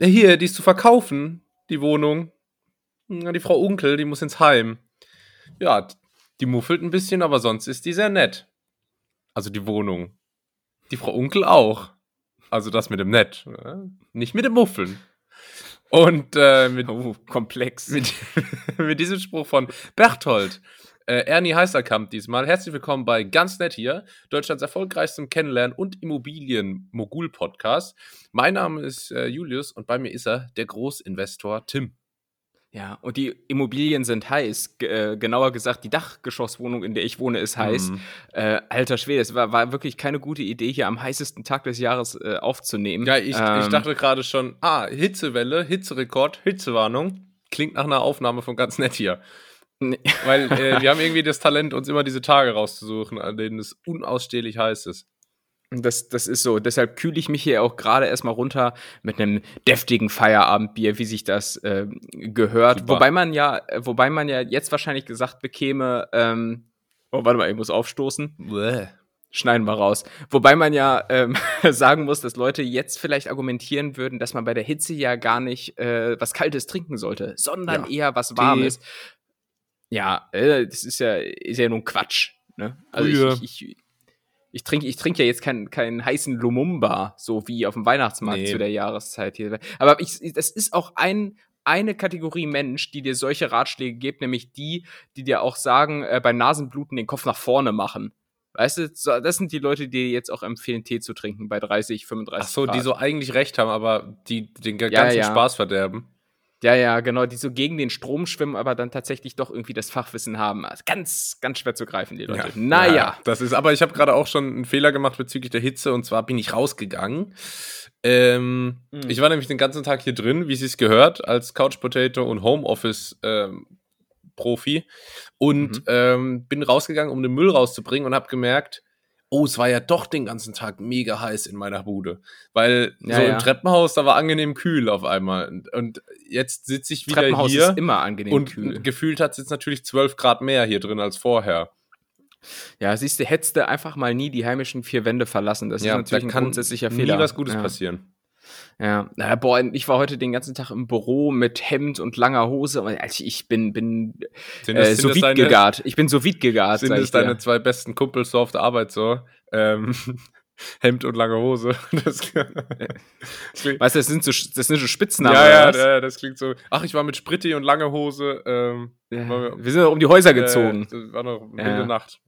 Ja, hier, die ist zu verkaufen, die Wohnung. Ja, die Frau Unkel, die muss ins Heim. Ja, die muffelt ein bisschen, aber sonst ist die sehr nett. Also die Wohnung. Die Frau Unkel auch. Also das mit dem Nett. ne? Nicht mit dem Muffeln. Und äh, mit, Oh, komplex. mit, mit diesem Spruch von Berthold. Äh, Ernie Heisterkamp diesmal. Herzlich willkommen bei Ganz Nett hier, Deutschlands erfolgreichstem Kennenlernen- und Immobilien-Mogul-Podcast. Mein Name ist äh, Julius und bei mir ist er, der Großinvestor Tim. Ja, und die Immobilien sind heiß. G äh, genauer gesagt, die Dachgeschosswohnung, in der ich wohne, ist heiß. Mhm. Äh, alter Schwede, es war, war wirklich keine gute Idee, hier am heißesten Tag des Jahres äh, aufzunehmen. Ja, ich, ich Ähm, dachte gerade schon, ah, Hitzewelle, Hitzerekord, Hitzewarnung. Klingt nach einer Aufnahme von Ganz Nett hier. Nee. Weil äh, wir haben irgendwie das Talent, uns immer diese Tage rauszusuchen, an denen es unausstehlich heiß ist. Das, das ist so. Deshalb kühle ich mich hier auch gerade erstmal runter mit einem deftigen Feierabendbier, wie sich das äh, gehört. Super. Wobei man ja, äh, wobei man ja jetzt wahrscheinlich gesagt bekäme, ähm, oh, warte mal, ich muss aufstoßen. Bäh. Schneiden wir raus. Wobei man ja ähm, sagen muss, dass Leute jetzt vielleicht argumentieren würden, dass man bei der Hitze ja gar nicht äh, was Kaltes trinken sollte, sondern Ja. eher was Warmes. Ja, äh, das ist ja, ist ja nun Quatsch. Ne? Also Brühe. ich, ich, ich, ich trinke ich trink ja jetzt keinen keinen heißen Lumumba, so wie auf dem Weihnachtsmarkt Nee. zu der Jahreszeit hier. Aber ich, das ist auch ein, eine Kategorie Mensch, die dir solche Ratschläge gibt, nämlich die, die dir auch sagen, äh, bei Nasenbluten den Kopf nach vorne machen. Weißt du, das sind die Leute, die dir jetzt auch empfehlen, Tee zu trinken bei 30, 35 Ach so, Grad. die so eigentlich recht haben, aber die den ga- Ja, ganzen ja. Spaß verderben. Ja, ja, genau, die so gegen den Strom schwimmen, aber dann tatsächlich doch irgendwie das Fachwissen haben. Also ganz, ganz schwer zu greifen, die Leute. naja. Das ist, aber ich habe gerade auch schon einen Fehler gemacht bezüglich der Hitze und zwar bin ich rausgegangen. Ähm, Mhm. Ich war nämlich den ganzen Tag hier drin, wie es sich gehört, als Couch Potato und Homeoffice ähm, Profi und Mhm. ähm, bin rausgegangen, um den Müll rauszubringen und habe gemerkt, oh, es war ja doch den ganzen Tag mega heiß in meiner Bude, weil Ja, so ja. im Treppenhaus da war angenehm kühl auf einmal und, und jetzt sitze ich wieder Treppenhaus hier ist immer angenehm und kühl. gefühlt hat es jetzt natürlich 12 Grad mehr hier drin als vorher. Ja, siehst du, hättest du einfach mal nie die heimischen vier Wände verlassen. Das ist natürlich ein grundsätzlicher Fehler. nie was Gutes ja. passieren. Ja, naja, boah, ich war heute den ganzen Tag im Büro mit Hemd und langer Hose. Also ich bin, bin Sind äh, das, so weit gegart. Ich bin so weit gegart. sind dir. deine zwei besten Kumpels so auf der Arbeit so? Ähm, Hemd und lange Hose. Das, Weißt du, das sind so, das sind so Spitznamen. ja, ja, das klingt so. Ach, ich war mit Spritti und lange Hose. Ähm, Ja, war- Wir sind um die Häuser gezogen. Äh, das war noch eine Ja. wilde Nacht.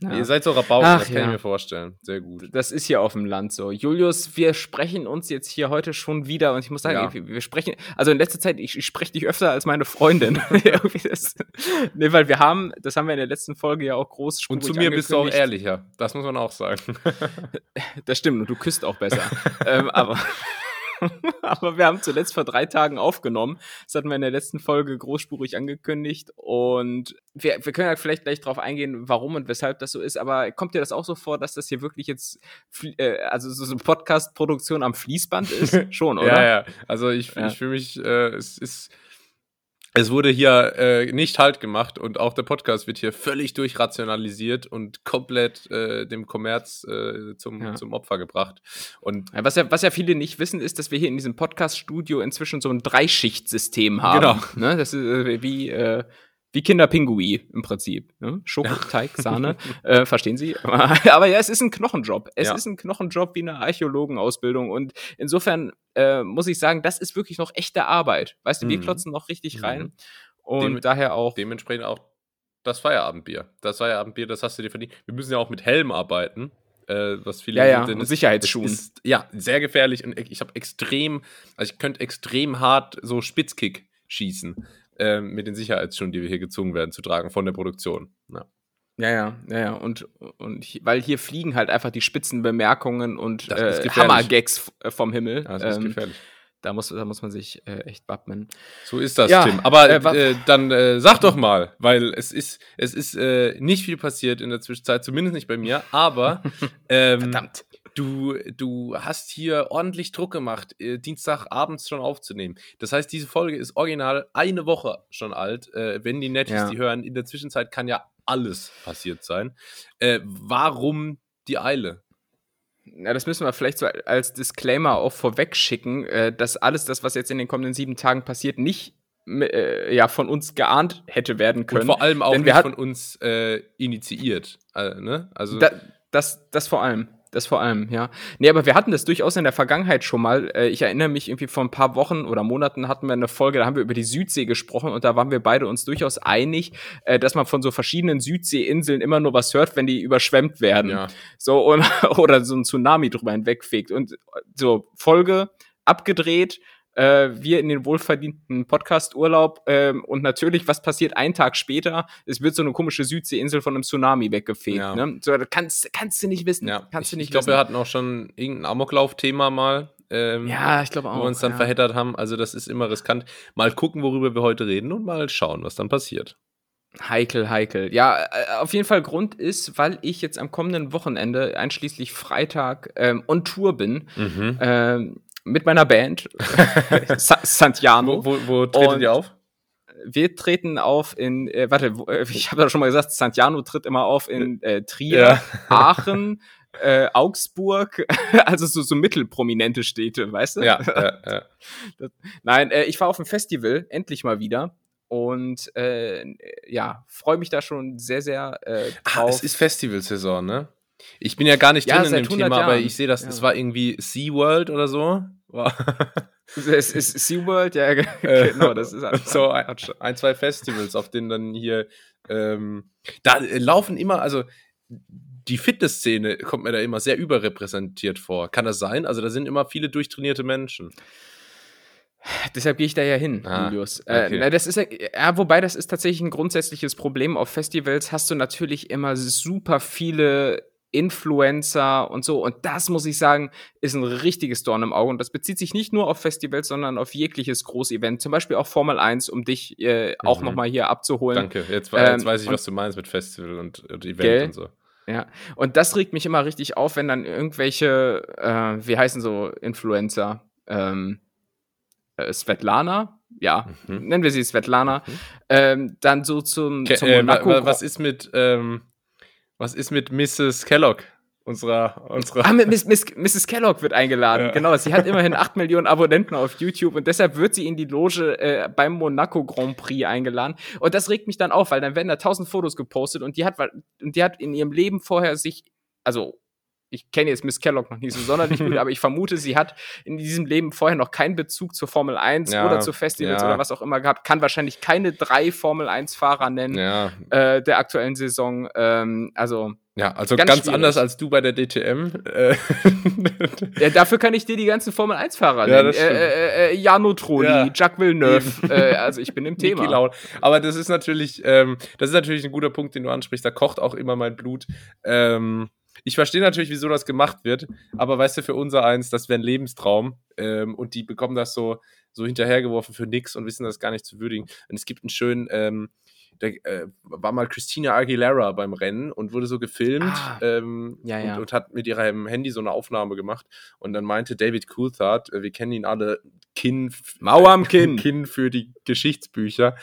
Ja. Ihr seid so Rabauken, Ach, das kann ja. ich mir vorstellen. Sehr gut. Das ist hier auf dem Land so. Julius, wir sprechen uns jetzt hier heute schon wieder und ich muss sagen, Ja. wir, wir sprechen, also in letzter Zeit, ich, ich spreche dich öfter als meine Freundin. Irgendwie das, nee, weil wir haben, das haben wir in der letzten Folge ja auch groß Und zu mir bist du auch ehrlicher. Das muss man auch sagen. Das stimmt, und du küsst auch besser. ähm, aber, aber wir haben zuletzt vor drei Tagen aufgenommen. Das hatten wir in der letzten Folge großspurig angekündigt. Und wir, wir können ja vielleicht gleich drauf eingehen, warum und weshalb das so ist. Aber kommt dir das auch so vor, dass das hier wirklich jetzt, äh, also so so eine Podcast-Produktion am Fließband ist? Schon, oder? Ja, ja. Also ich, Ja. ich fühle mich, äh, es ist. Es wurde hier äh, nicht halt gemacht und auch der Podcast wird hier völlig durchrationalisiert und komplett äh, dem Kommerz äh, zum, Ja. zum Opfer gebracht. Und Was ja, was ja viele nicht wissen, ist, dass wir hier in diesem Podcast-Studio inzwischen so ein Dreischichtsystem haben. Genau. Ne? Das ist äh, wie, äh, wie Kinderpingui im Prinzip. Ne? Schokoteig, Sahne. äh, verstehen Sie? Aber ja, es ist ein Knochenjob. Es Ja. ist ein Knochenjob wie eine Archäologenausbildung. Und insofern äh, muss ich sagen, das ist wirklich noch echte Arbeit. Weißt du, wir Mhm. klotzen noch richtig Mhm. rein. Und Dem- daher auch. dementsprechend auch das Feierabendbier. Das Feierabendbier, das hast du dir verdient. Wir müssen ja auch mit Helm arbeiten. Äh, was viele Ja, ja, und es- Sicherheitsschuhen. Ist, ja, sehr gefährlich und ich habe extrem, also ich könnte extrem hart so Spitzkick schießen ähm, mit den Sicherheitsschuhen, die wir hier gezwungen werden zu tragen von der Produktion. Ja. Ja, ja, ja, ja. Und, und hi- weil hier fliegen halt einfach die spitzen Bemerkungen und äh. Hammergags äh, vom Himmel. Das ist Ähm, gefährlich. Da muss, da muss man sich äh, echt wappnen. So ist das, Ja, Tim. Aber äh, äh, dann äh, sag doch mal, weil es ist, es ist äh, nicht viel passiert in der Zwischenzeit, zumindest nicht bei mir, aber ähm, Verdammt. Du, du hast hier ordentlich Druck gemacht, äh, Dienstagabends schon aufzunehmen. Das heißt, diese Folge ist original eine Woche schon alt. Äh, wenn die Netties Ja. die hören, in der Zwischenzeit kann ja alles passiert sein. Äh, warum die Eile? Ja, das müssen wir vielleicht so als Disclaimer auch vorweg schicken, äh, dass alles das, was jetzt in den kommenden sieben Tagen passiert, nicht äh, ja von uns geahnt hätte werden können. Und vor allem auch nicht von uns äh, initiiert. Äh, ne? Also da, das, das vor allem. Das vor allem, ja. Nee, aber wir hatten das durchaus in der Vergangenheit schon mal. Äh, ich erinnere mich irgendwie vor ein paar Wochen oder Monaten hatten wir eine Folge, da haben wir über die Südsee gesprochen und da waren wir beide uns durchaus einig, äh, dass man von so verschiedenen Südseeinseln immer nur was hört, wenn die überschwemmt werden. Ja. So, und, oder so ein Tsunami drüber hinwegfegt. Und so, Folge abgedreht, äh, wir in den wohlverdienten Podcast-Urlaub ähm, und natürlich, was passiert einen Tag später? Es wird so eine komische Südseeinsel von einem Tsunami weggefegt. Ja. Ne? So, kannst, kannst du nicht wissen. Ja. Kannst du nicht ich glaube, wir hatten auch schon irgendein Amoklauf-Thema mal. Ähm, ja, ich glaube auch. Wo wir uns dann ja. verheddert haben. Also, das ist immer riskant. Mal gucken, worüber wir heute reden und mal schauen, was dann passiert. Heikel, heikel. Ja, äh, auf jeden Fall Grund ist, weil ich jetzt am kommenden Wochenende, einschließlich Freitag, ähm, on Tour bin. Mhm. Ähm, mit meiner Band Santiano. Wo, wo, wo tretet ihr auf? Wir treten auf in, äh, warte, äh, ich habe ja schon mal gesagt, Santiano tritt immer auf in äh, Trier, ja. Aachen, äh, Augsburg, also so, so mittelprominente Städte, weißt du? Ja, ja, ja. Das, nein, äh, ich war auf ein Festival, endlich mal wieder. Und äh, ja, freue mich da schon sehr, sehr äh, drauf. Ah, es ist Festivalsaison, ne? Ich bin ja gar nicht ja, drin in dem Thema, Jahren. aber ich sehe das, es war irgendwie SeaWorld oder so. Es ist SeaWorld, ja, äh, genau, das ist halt so ein, ein, zwei Festivals, auf denen dann hier ähm, da laufen immer, also die Fitnessszene kommt mir da immer sehr überrepräsentiert vor. Kann das sein? Also da sind immer viele durchtrainierte Menschen. Deshalb gehe ich da ja hin, ah, Julius. Äh, okay. Äh, na, das ist ja, wobei das ist tatsächlich ein grundsätzliches Problem. Auf Festivals hast du natürlich immer super viele Influencer und so. Und das muss ich sagen, ist ein richtiges Dorn im Auge. Und das bezieht sich nicht nur auf Festivals, sondern auf jegliches Großevent. Zum Beispiel auch Formel 1, um dich äh, auch mhm. nochmal hier abzuholen. Danke, jetzt, ähm, jetzt weiß ich, was du meinst mit Festival und, und Event gell? und so. Ja, und das regt mich immer richtig auf, wenn dann irgendwelche, äh, wie heißen so Influencer, ähm, äh, Svetlana, ja, mhm. nennen wir sie Svetlana, mhm. ähm, dann so zum, Ke zum äh, Monaco. Was ist mit, ähm, was ist mit Mrs. Kellogg? Unserer, unserer ah, Miss, Miss, Mrs. Kellogg wird eingeladen, ja. genau. Sie hat immerhin 8 Millionen Abonnenten auf YouTube und deshalb wird sie in die Loge äh, beim Monaco Grand Prix eingeladen. Und das regt mich dann auf, weil dann werden da tausend Fotos gepostet und die hat, und die hat in ihrem Leben vorher sich, also ich kenne jetzt Miss Kellogg noch nicht so sonderlich gut, aber ich vermute, sie hat in diesem Leben vorher noch keinen Bezug zur Formel 1 ja, oder zu Festivals ja. oder was auch immer gehabt, kann wahrscheinlich keine drei Formel 1-Fahrer nennen ja. äh, der aktuellen Saison. Ähm, also ja, also ganz, ganz anders als du bei der DTM. Äh. ja, dafür kann ich dir die ganzen Formel 1-Fahrer nennen. Ja, äh, äh, Jano Trulli, ja. Jacques Villeneuve. äh, also ich bin im Thema. Aber das ist natürlich, ähm, das ist natürlich ein guter Punkt, den du ansprichst. Da kocht auch immer mein Blut. Ähm, ich verstehe natürlich, wieso das gemacht wird, aber weißt du, für unser eins, das wäre ein Lebenstraum ähm, und die bekommen das so, so hinterhergeworfen für nix und wissen das gar nicht zu würdigen. Und es gibt einen schönen, ähm, da äh, war mal Christina Aguilera beim Rennen und wurde so gefilmt ah, ähm, ja, ja. Und, und, hat mit ihrem Handy so eine Aufnahme gemacht. Und dann meinte David Coulthard, äh, wir kennen ihn alle, Kinn, Mauer am Kinn. Kinn für die Geschichtsbücher.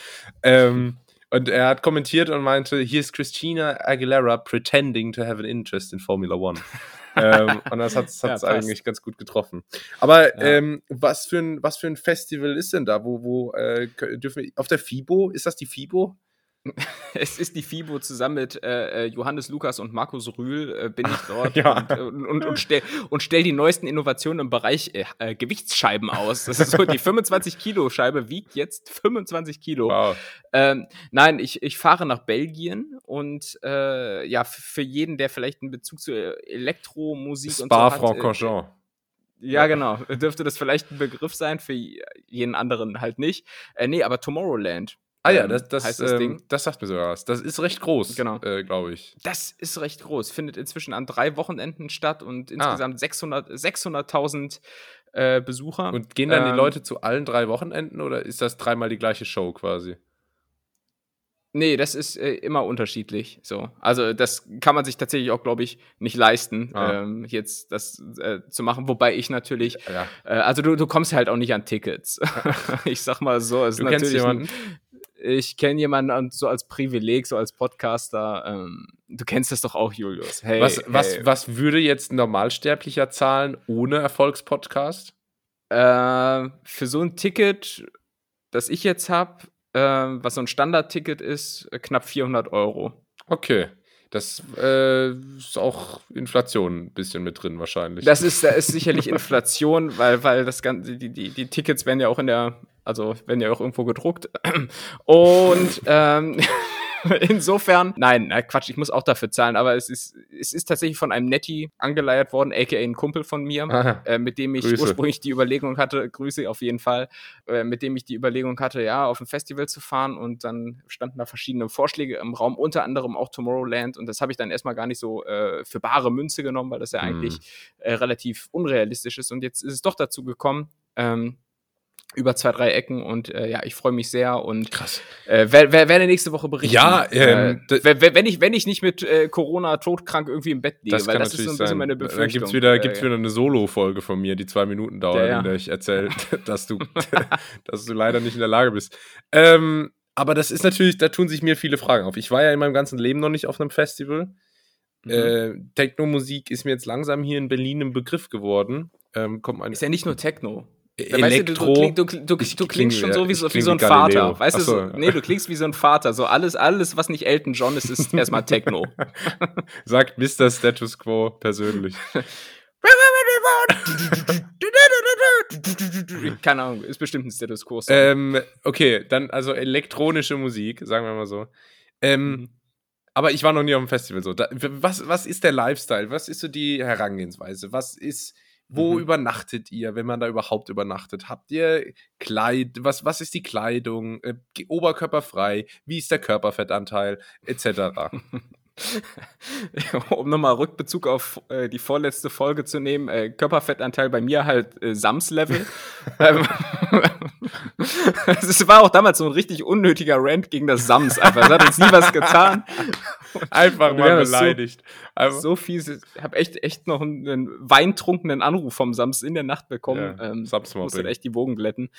Ähm, und er hat kommentiert und meinte, hier ist Christina Aguilera pretending to have an interest in Formula One. ähm, und das hat es ja, eigentlich ganz gut getroffen. Aber ja. ähm, was, für ein, was für ein Festival ist denn da? Wo, wo äh, dürfen wir, auf der FIBO? Ist das die FIBO? es ist die FIBO zusammen mit äh, äh, Johannes Lukas und Markus Rühl äh, bin ich dort ja. und, äh, und, und, und, stell, und stell die neuesten Innovationen im Bereich äh, äh Gewichtsscheiben aus. Das ist so, die 25 Kilo Scheibe wiegt jetzt 25 Kilo. Wow. Ähm, nein, ich, ich fahre nach Belgien und äh, ja, für jeden, der vielleicht einen Bezug zu Elektromusik Spa und so hat. Spa-Francorchamps. Ja, genau. Dürfte das vielleicht ein Begriff sein, für jeden anderen halt nicht. Äh, nee, aber Tomorrowland Ah ja, ähm, das, das, heißt das, ähm, Ding. das sagt mir sogar was. Das ist recht groß, genau. Äh, glaube ich. Das ist recht groß. Findet inzwischen an drei Wochenenden statt und ah. insgesamt 600.000 600 äh, Besucher. Und gehen dann ähm, die Leute zu allen drei Wochenenden oder ist das dreimal die gleiche Show quasi? Nee, das ist äh, immer unterschiedlich. So. Also, das kann man sich tatsächlich auch, glaube ich, nicht leisten, ah. ähm, jetzt das äh, zu machen. Wobei ich natürlich, ja. äh, also du, du kommst halt auch nicht an Tickets. ich sag mal so, es du kennst jemanden? Ich kenne jemanden so als Privileg, so als Podcaster. Ähm, du kennst das doch auch, Julius. Hey, was, hey. was, was würde jetzt ein Normalsterblicher zahlen ohne Erfolgspodcast? Äh, für so ein Ticket, das ich jetzt habe, äh, was so ein Standardticket ist, knapp 400 Euro. Okay. Das äh, ist auch Inflation ein bisschen mit drin wahrscheinlich. Das ist, da ist sicherlich Inflation, weil, weil das Ganze, die, die, die Tickets werden ja auch in der, also werden ja auch irgendwo gedruckt. Und ähm, Insofern, nein, na Quatsch, ich muss auch dafür zahlen, aber es ist, es ist tatsächlich von einem Netti angeleiert worden, aka ein Kumpel von mir, äh, mit dem ich Grüße. ursprünglich die Überlegung hatte, Grüße auf jeden Fall, äh, mit dem ich die Überlegung hatte, ja, auf ein Festival zu fahren und dann standen da verschiedene Vorschläge im Raum, unter anderem auch Tomorrowland und das habe ich dann erstmal gar nicht so äh, für bare Münze genommen, weil das ja mhm. eigentlich äh, relativ unrealistisch ist und jetzt ist es doch dazu gekommen, ähm, über zwei, drei Ecken und äh, ja, ich freue mich sehr und Krass. Äh, wer, wer, werde nächste Woche berichten. Ja, ähm, äh, wenn ich wenn ich nicht mit äh, Corona todkrank irgendwie im Bett liege, das weil das ist so ein bisschen sein. meine Befürchtung. Dann gibt's wieder äh, gibt's wieder eine Solo Folge von mir, die zwei Minuten dauert, ja, ja. in der ich erzähle, dass du dass du leider nicht in der Lage bist. Ähm, aber das ist natürlich, da tun sich mir viele Fragen auf. Ich war ja in meinem ganzen Leben noch nicht auf einem Festival. Mhm. Äh, Techno-Musik ist mir jetzt langsam hier in Berlin ein Begriff geworden. Ähm, kommt ist ja nicht nur Techno. Elektro. Weißt du, du, du, du klingst schon so wie so, wie so ein Vater. Weißt du, so, nee, du klingst wie so ein Vater. So alles, alles, was nicht Elton John ist, ist erstmal Techno. Sagt Mr. Status Quo persönlich. Keine Ahnung, ist bestimmt ein Status Quo. Ähm, okay, dann also elektronische Musik, sagen wir mal so. Ähm, mhm. Aber ich war noch nie auf dem Festival so. Da, was, was ist der Lifestyle? Was ist so die Herangehensweise? Was ist wo mhm. übernachtet ihr, wenn man da überhaupt übernachtet? Habt ihr Kleid, was, was ist die Kleidung? Äh, oberkörperfrei? Wie ist der Körperfettanteil? Etc. um nochmal Rückbezug auf äh, die vorletzte Folge zu nehmen, äh, Körperfettanteil bei mir halt äh, Sams-Level. Ähm, es war auch damals so ein richtig unnötiger Rant gegen das Sams. Einfach. Es hat uns nie was getan. Einfach mal beleidigt. So, so fies. Ich habe echt, echt noch einen weintrunkenen Anruf vom Sams in der Nacht bekommen. Ja, ähm, musste echt die Bogen glätten.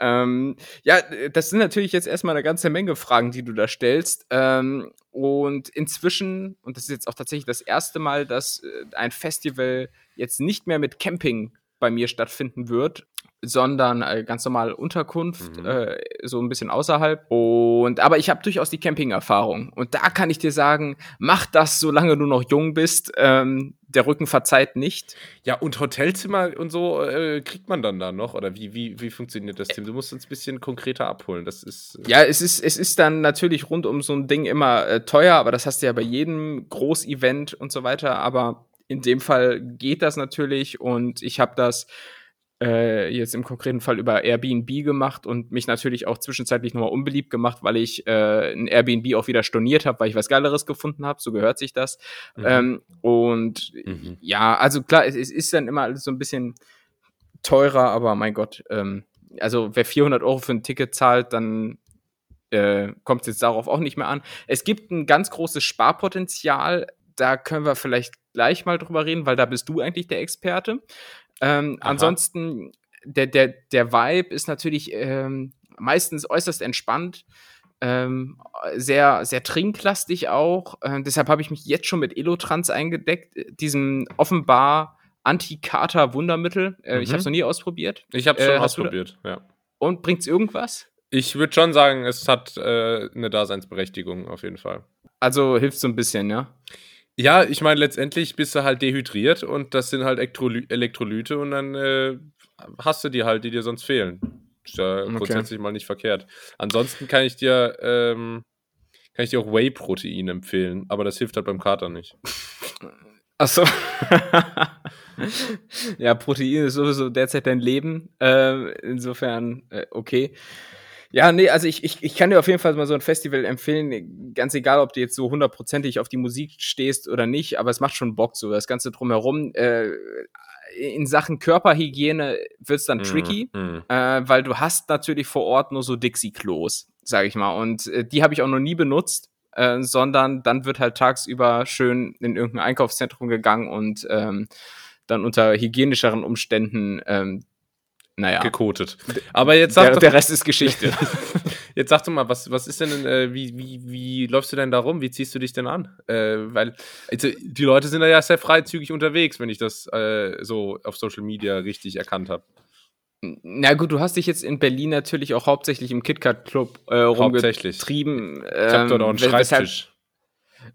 Ähm, ja, das sind natürlich jetzt erstmal eine ganze Menge Fragen, die du da stellst. Ähm, und inzwischen, und das ist jetzt auch tatsächlich das erste Mal, dass äh, ein Festival jetzt nicht mehr mit Camping bei mir stattfinden wird, sondern äh, ganz normal Unterkunft, mhm. äh, so ein bisschen außerhalb. Und aber ich habe durchaus die Camping-Erfahrung. Und da kann ich dir sagen, mach das, solange du noch jung bist. Ähm, der Rücken verzeiht nicht. Ja, und Hotelzimmer und so äh, kriegt man dann da noch? Oder wie, wie, wie funktioniert das, Tim? Du musst uns ein bisschen konkreter abholen. Das ist. Äh ja, es ist, es ist dann natürlich rund um so ein Ding immer äh, teuer, aber das hast du ja bei jedem Großevent und so weiter. Aber in dem Fall geht das natürlich und ich habe das äh, jetzt im konkreten Fall über Airbnb gemacht und mich natürlich auch zwischenzeitlich nochmal unbeliebt gemacht, weil ich äh, ein Airbnb auch wieder storniert habe, weil ich was Geileres gefunden habe. So gehört sich das. Mhm. Ähm, und mhm. ja, also klar, es, es, ist dann immer alles so ein bisschen teurer, aber mein Gott, ähm, also wer 400 Euro für ein Ticket zahlt, dann äh, kommt es jetzt darauf auch nicht mehr an. Es gibt ein ganz großes Sparpotenzial. Da können wir vielleicht gleich mal drüber reden, weil da bist du eigentlich der Experte. Ähm, ansonsten, der, der, der Vibe ist natürlich ähm, meistens äußerst entspannt. Ähm, sehr, sehr trinklastig auch. Äh, deshalb habe ich mich jetzt schon mit Elotrans eingedeckt, diesem offenbar Anti-Kater-Wundermittel. Äh, mhm. Ich habe es noch nie ausprobiert. Ich habe es schon äh, ausprobiert, ja. Und bringt es irgendwas? Ich würde schon sagen, es hat äh, eine Daseinsberechtigung auf jeden Fall. Also hilft so ein bisschen, ja? Ja, ich meine, letztendlich bist du halt dehydriert und das sind halt Elektroly Elektrolyte und dann äh, hast du die halt, die dir sonst fehlen. Ist ja okay. grundsätzlich mal nicht verkehrt. Ansonsten kann ich dir, ähm, kann ich dir auch Whey-Protein empfehlen, aber das hilft halt beim Kater nicht. Achso. ja, Protein ist sowieso derzeit dein Leben. Äh, insofern, äh, okay. Ja, nee, also ich, ich, ich kann dir auf jeden Fall mal so ein Festival empfehlen, ganz egal, ob du jetzt so hundertprozentig auf die Musik stehst oder nicht, aber es macht schon Bock so, das Ganze drumherum. Äh, in Sachen Körperhygiene wird's dann mm, tricky, mm. Äh, weil du hast natürlich vor Ort nur so Dixie-Klos, sag ich mal, und äh, die habe ich auch noch nie benutzt. Äh, sondern dann wird halt tagsüber schön in irgendein Einkaufszentrum gegangen und ähm, dann unter hygienischeren Umständen ähm, naja. Gekotet. Aber jetzt sag der, doch, der Rest ist Geschichte. Jetzt sag doch mal, was, was ist denn, äh, wie, wie, wie läufst du denn da rum? Wie ziehst du dich denn an? Äh, weil also, die Leute sind da ja sehr freizügig unterwegs, wenn ich das äh, so auf Social Media richtig erkannt habe. Na gut, du hast dich jetzt in Berlin natürlich auch hauptsächlich im KitKat Club äh, rumgetrieben. Ich hab dort auch einen ähm, Schreibtisch.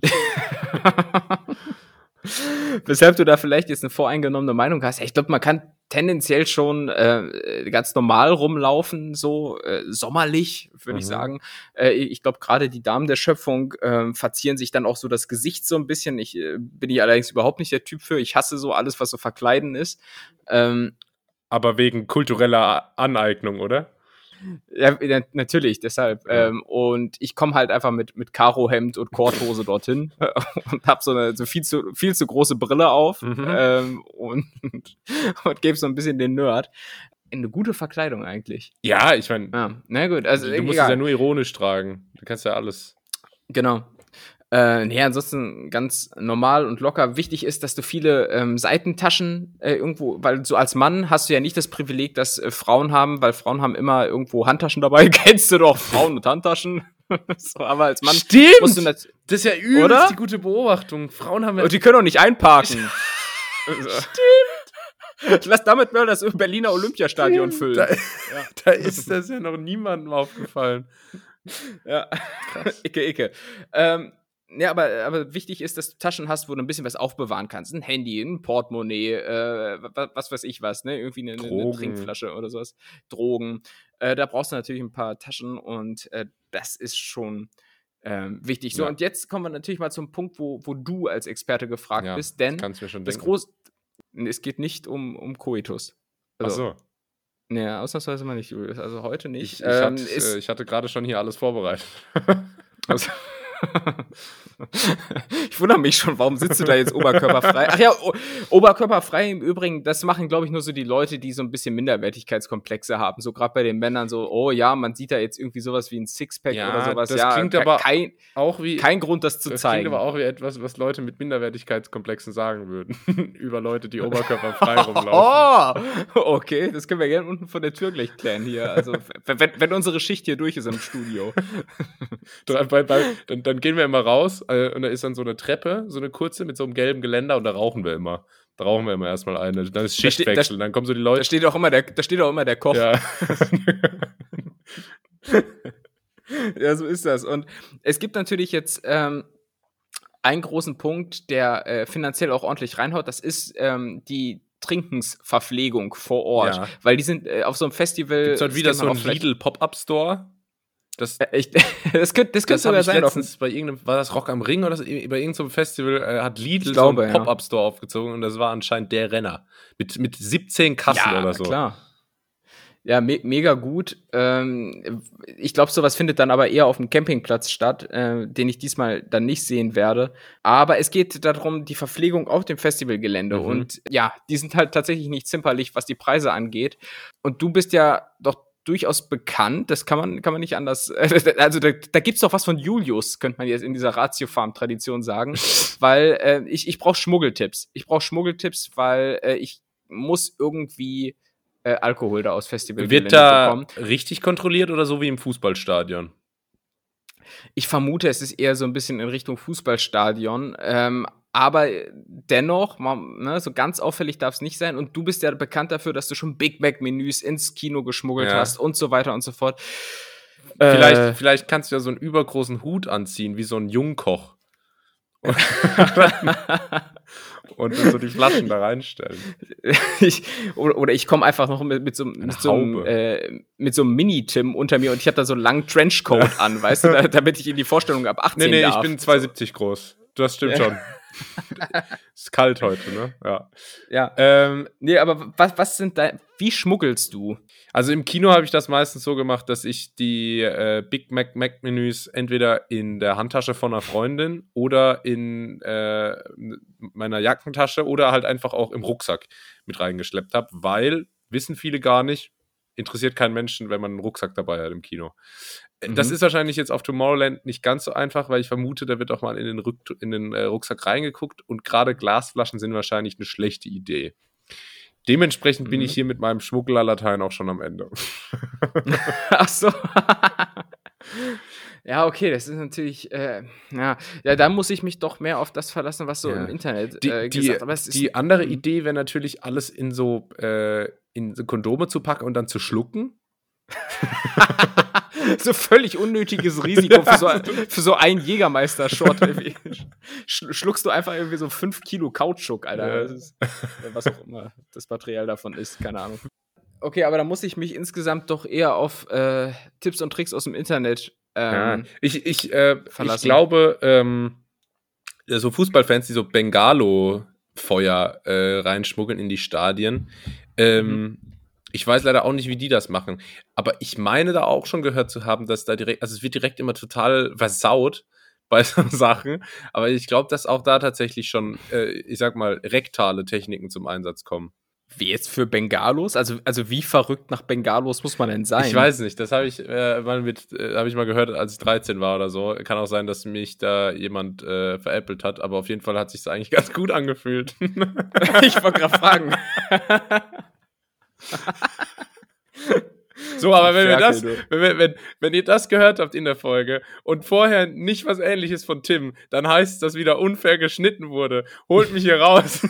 Weshalb du da vielleicht jetzt eine voreingenommene Meinung hast. Ich glaube, man kann tendenziell schon äh, ganz normal rumlaufen, so äh, sommerlich, würde mhm. ich sagen. Äh, ich glaube, gerade die Damen der Schöpfung äh, verzieren sich dann auch so das Gesicht so ein bisschen. Ich äh, bin ich allerdings überhaupt nicht der Typ für. Ich hasse so alles, was so verkleiden ist. Ähm, Aber wegen kultureller Aneignung, oder? Ja, natürlich, deshalb. Ja. Ähm, und ich komme halt einfach mit, mit Karohemd und Korthose dorthin und habe so eine so viel zu, viel zu große Brille auf mhm. ähm, und, und gebe so ein bisschen den Nerd. Eine gute Verkleidung eigentlich. Ja, ich meine. Ja, na gut. Also, du musst egal. es ja nur ironisch tragen. Du kannst ja alles. Genau. Äh, nee, ansonsten ganz normal und locker. Wichtig ist, dass du viele ähm, Seitentaschen äh, irgendwo, weil so als Mann hast du ja nicht das Privileg, dass äh, Frauen haben, weil Frauen haben immer irgendwo Handtaschen dabei. Kennst du doch Frauen und Handtaschen? so, aber als Mann Stimmt! Musst du das ist ja übelst die gute Beobachtung. Frauen haben ja. Und die können auch nicht einparken. Stimmt! Lass damit mal das Berliner Olympiastadion füllen. Da, ja. da ist das ja noch niemandem aufgefallen. Ja, Krass. Icke, Icke. Ähm, ja, aber, aber wichtig ist, dass du Taschen hast, wo du ein bisschen was aufbewahren kannst. Ein Handy, ein Portemonnaie, äh, was, was weiß ich was, ne? Irgendwie eine, eine Trinkflasche oder sowas. Drogen. Äh, da brauchst du natürlich ein paar Taschen und äh, das ist schon ähm, wichtig. So, ja. und jetzt kommen wir natürlich mal zum Punkt, wo, wo du als Experte gefragt ja, bist, denn das, groß, es geht nicht um, um Coitus. Also, Ach so. Ja, ausnahmsweise mal nicht, Julius. Also heute nicht. Ich, ich, ähm, hatte, äh, ich hatte gerade schon hier alles vorbereitet. also, ich wundere mich schon, warum sitzt du da jetzt oberkörperfrei? Ach ja, oberkörperfrei im Übrigen, das machen, glaube ich, nur so die Leute, die so ein bisschen Minderwertigkeitskomplexe haben. So gerade bei den Männern so, oh ja, man sieht da jetzt irgendwie sowas wie ein Sixpack ja, oder sowas. Das ja, klingt aber kein, auch wie kein Grund, das zu das zeigen. Das klingt aber auch wie etwas, was Leute mit Minderwertigkeitskomplexen sagen würden über Leute, die oberkörperfrei rumlaufen. Oh, okay, das können wir gerne unten von der Tür gleich klären hier. Also wenn, wenn unsere Schicht hier durch ist im Studio. dann, dann gehen wir immer raus äh, und da ist dann so eine Treppe, so eine kurze mit so einem gelben Geländer und da rauchen wir immer. Da rauchen wir immer erstmal eine. Dann ist Schichtwechsel, da dann kommen so die Leute. Da steht auch immer der, da steht auch immer der Koch. Ja. ja, so ist das. Und es gibt natürlich jetzt ähm, einen großen Punkt, der äh, finanziell auch ordentlich reinhaut. Das ist ähm, die Trinkensverpflegung vor Ort. Ja. Weil die sind äh, auf so einem Festival. Gibt halt wieder so einen Lidl Pop-Up-Store? Das, äh, ich, das könnte das könnte sogar sein. Letztens bei irgendeinem, war das Rock am Ring oder so, bei irgendeinem Festival äh, hat Lidl glaube, so einen ja. Pop-Up-Store aufgezogen und das war anscheinend der Renner. Mit, mit 17 Kassen ja, oder so. klar. Ja, me mega gut. Ähm, ich glaube, sowas findet dann aber eher auf dem Campingplatz statt, äh, den ich diesmal dann nicht sehen werde. Aber es geht darum, die Verpflegung auf dem Festivalgelände. Mhm. Und ja, die sind halt tatsächlich nicht zimperlich, was die Preise angeht. Und du bist ja doch durchaus bekannt. Das kann man, kann man nicht anders. Also da, da gibt es doch was von Julius, könnte man jetzt in dieser Ratio-Farm-Tradition sagen. weil äh, ich, ich brauche Schmuggeltipps. Ich brauche Schmuggeltipps, weil äh, ich muss irgendwie äh, Alkohol da aus Festival Wird da bekommen. richtig kontrolliert oder so wie im Fußballstadion? Ich vermute, es ist eher so ein bisschen in Richtung Fußballstadion. Ähm, aber dennoch, man, ne, so ganz auffällig darf es nicht sein. Und du bist ja bekannt dafür, dass du schon Big Mac-Menüs ins Kino geschmuggelt ja. hast und so weiter und so fort. Vielleicht, äh, vielleicht kannst du ja so einen übergroßen Hut anziehen, wie so ein Jungkoch. und, so die Flaschen da reinstellen. Ich, oder, oder, ich komme einfach noch mit, mit so, mit so einem, äh, mit so einem Mini-Tim unter mir und ich habe da so einen langen Trenchcoat an, weißt du, da, damit ich in die Vorstellung ab 18 Nee, nee, darf. ich bin 2,70 groß. Das stimmt schon. ist kalt heute, ne? Ja. Ja. Ähm, nee, aber was, was sind da, wie schmuggelst du? Also im Kino habe ich das meistens so gemacht, dass ich die äh, Big Mac Mac Menüs entweder in der Handtasche von einer Freundin oder in äh, meiner Jackentasche oder halt einfach auch im Rucksack mit reingeschleppt habe, weil wissen viele gar nicht, interessiert keinen Menschen, wenn man einen Rucksack dabei hat im Kino. Äh, das mhm. ist wahrscheinlich jetzt auf Tomorrowland nicht ganz so einfach, weil ich vermute, da wird auch mal in den, Rück in den äh, Rucksack reingeguckt und gerade Glasflaschen sind wahrscheinlich eine schlechte Idee. Dementsprechend mhm. bin ich mhm. hier mit meinem Schmugglerlatein auch schon am Ende. Ach so. Ja, okay, das ist natürlich, äh, ja, ja, da muss ich mich doch mehr auf das verlassen, was so Ja. im Internet Die, äh, die, gesagt Aber es ist, die andere Mhm. Idee wäre natürlich, alles in so, äh, in Kondome zu packen und dann zu schlucken. so völlig unnötiges Risiko für, so, ein- für so einen. Sch- Schluckst du einfach irgendwie so fünf Kilo Kautschuk, Alter. Ja. Ist, was auch immer das Material davon ist, keine Ahnung. Okay, aber da muss ich mich insgesamt doch eher auf äh, Tipps und Tricks aus dem Internet Ja. ähm, Ich, ich, äh, ich glaube, ähm, so Fußballfans, die so Bengalo-Feuer äh, reinschmuggeln in die Stadien. Ähm, Ich weiß leider auch nicht, wie die das machen. Aber ich meine da auch schon gehört zu haben, dass da direkt, also es wird direkt immer total versaut bei so Sachen. Aber ich glaube, dass auch da tatsächlich schon, äh, ich sag mal, rektale Techniken zum Einsatz kommen. Wie jetzt für Bengalos? Also, also wie verrückt nach Bengalos muss man denn sein? Ich weiß nicht, das habe ich, äh, mal mit, äh, habe ich mal gehört, als ich 13 war oder so. Kann auch sein, dass mich da jemand äh, veräppelt hat, aber auf jeden Fall hat sich eigentlich ganz gut angefühlt. ich wollte gerade fragen. so, aber wenn, wir Ferkel, das, du. wenn, wir- wenn, wenn ihr das gehört habt in der Folge und vorher nicht was ähnliches von Tim, dann heißt es, dass wieder unfair geschnitten wurde. Holt mich hier raus.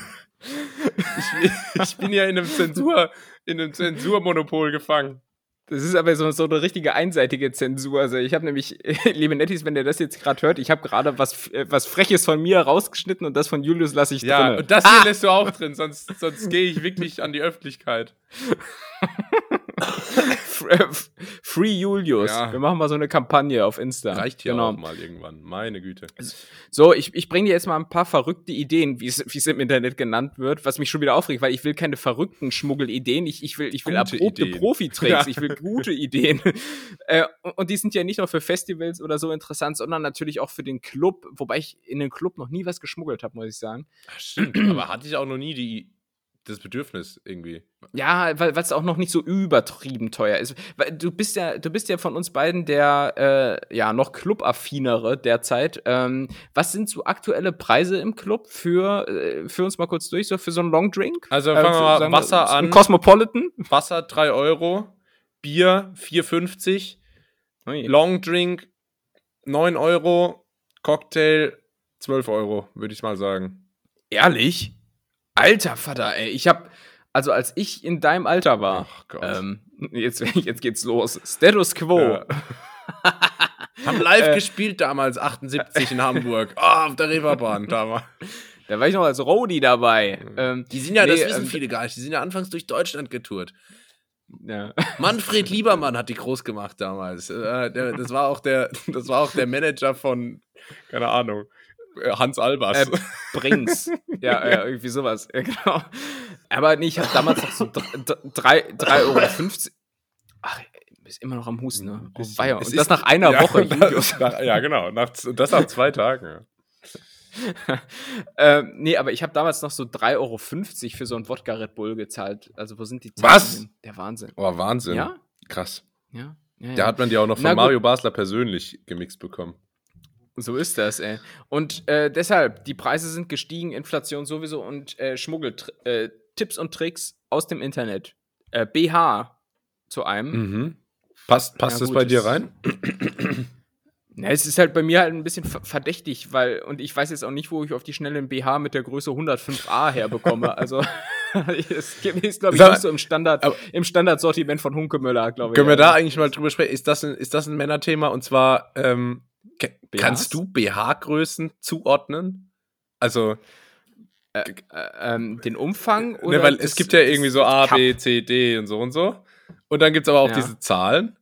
ich, ich bin ja in einem Zensur, in einem Zensurmonopol gefangen. Das ist aber so, so eine richtige einseitige Zensur. Also ich habe nämlich, liebe Nettis, wenn ihr das jetzt gerade hört, ich habe gerade was, äh, was Freches von mir rausgeschnitten und das von Julius lasse ich Ja, drin. und das hier lässt du auch drin, sonst, sonst gehe ich wirklich an die Öffentlichkeit. Free Julius. Ja. Wir machen mal so eine Kampagne auf Insta. Reicht hier genau. auch mal irgendwann. Meine Güte. So, ich, ich bringe dir jetzt mal ein paar verrückte Ideen, wie es im Internet genannt wird, was mich schon wieder aufregt, weil ich will keine verrückten Schmuggelideen, ich, ich will, ich will Gute erprobte Ideen. Profi-Tricks, Ja. ich will gute Ideen. äh, und, und die sind ja nicht nur für Festivals oder so interessant, sondern natürlich auch für den Club, wobei ich in den Club noch nie was geschmuggelt habe, muss ich sagen. Ach, stimmt. Aber hatte ich auch noch nie die, das Bedürfnis irgendwie. Ja, weil es auch noch nicht so übertrieben teuer ist. Weil du bist ja, du bist ja von uns beiden der äh, ja noch Club-affinere derzeit. Ähm, was sind so aktuelle Preise im Club für, äh, für uns mal kurz durch, so für so einen Long Drink? Also Äh, fangen wir für- mal Wasser ein an. Cosmopolitan? Wasser 3 Euro, Bier 4,50, Ui. Long Drink 9 Euro, Cocktail 12 Euro, würde ich mal sagen. Ehrlich? Alter Vater, ey. Ich hab, also als ich in deinem Alter war, Ach Gott. ähm, jetzt, jetzt geht's los. Status Quo. Ja. Haben live Äh. gespielt damals, 78 in Hamburg. Ah, auf der Reeperbahn damals. Da war ich noch als Roadie dabei. Ähm, Die sind ja, nee, das wissen ähm, viele gar nicht, die sind ja anfangs durch Deutschland getourt. ja. Manfred Liebermann hat die groß gemacht damals. Äh, der, das, war auch der, das war auch der Manager von, keine Ahnung, Hans Albers. Äh, Brings. ja, ja, irgendwie sowas. Ja, genau. Aber nee, ich habe damals noch so 3,50 Euro. Ach, ist immer noch am Husten, ne? Oh, weia. Und das ist- nach einer ja, Woche, das-. Nach, ja, genau. Nach, und das nach zwei Tagen. Ähm, nee, aber ich habe damals noch so 3,50 Euro für so einen Wodka Red Bull gezahlt. Also, wo sind die Was? hin? Der Wahnsinn. Oh, Wahnsinn. Ja? Krass. Ja. ja, Da hat man die auch noch von. Mario Basler persönlich gemixt bekommen. So ist das, ey. Und äh, deshalb, die Preise sind gestiegen, Inflation sowieso und äh, Schmuggeltipps äh, Tipps und Tricks aus dem Internet. Äh, BH zu einem. Mhm. Passt, passt Ja, das gut, bei dir rein? Ja, es ist halt bei mir halt ein bisschen ver- verdächtig, weil, und ich weiß jetzt auch nicht, wo ich auf die schnelle BH mit der Größe 105a herbekomme. Also, es ist, glaube ich, nicht so im Standard, im Standardsortiment von Hunkemöller, glaube ich. Können wir da eigentlich mal drüber sprechen? Ist das ein, ist das ein Männerthema? Und zwar, ähm? Kannst du BH-Größen zuordnen? Also, äh, ähm, den Umfang? ne, Oder weil das- es gibt ja irgendwie so A, Cup? B, C, D und so und so. Und dann gibt es aber auch Ja. diese Zahlen.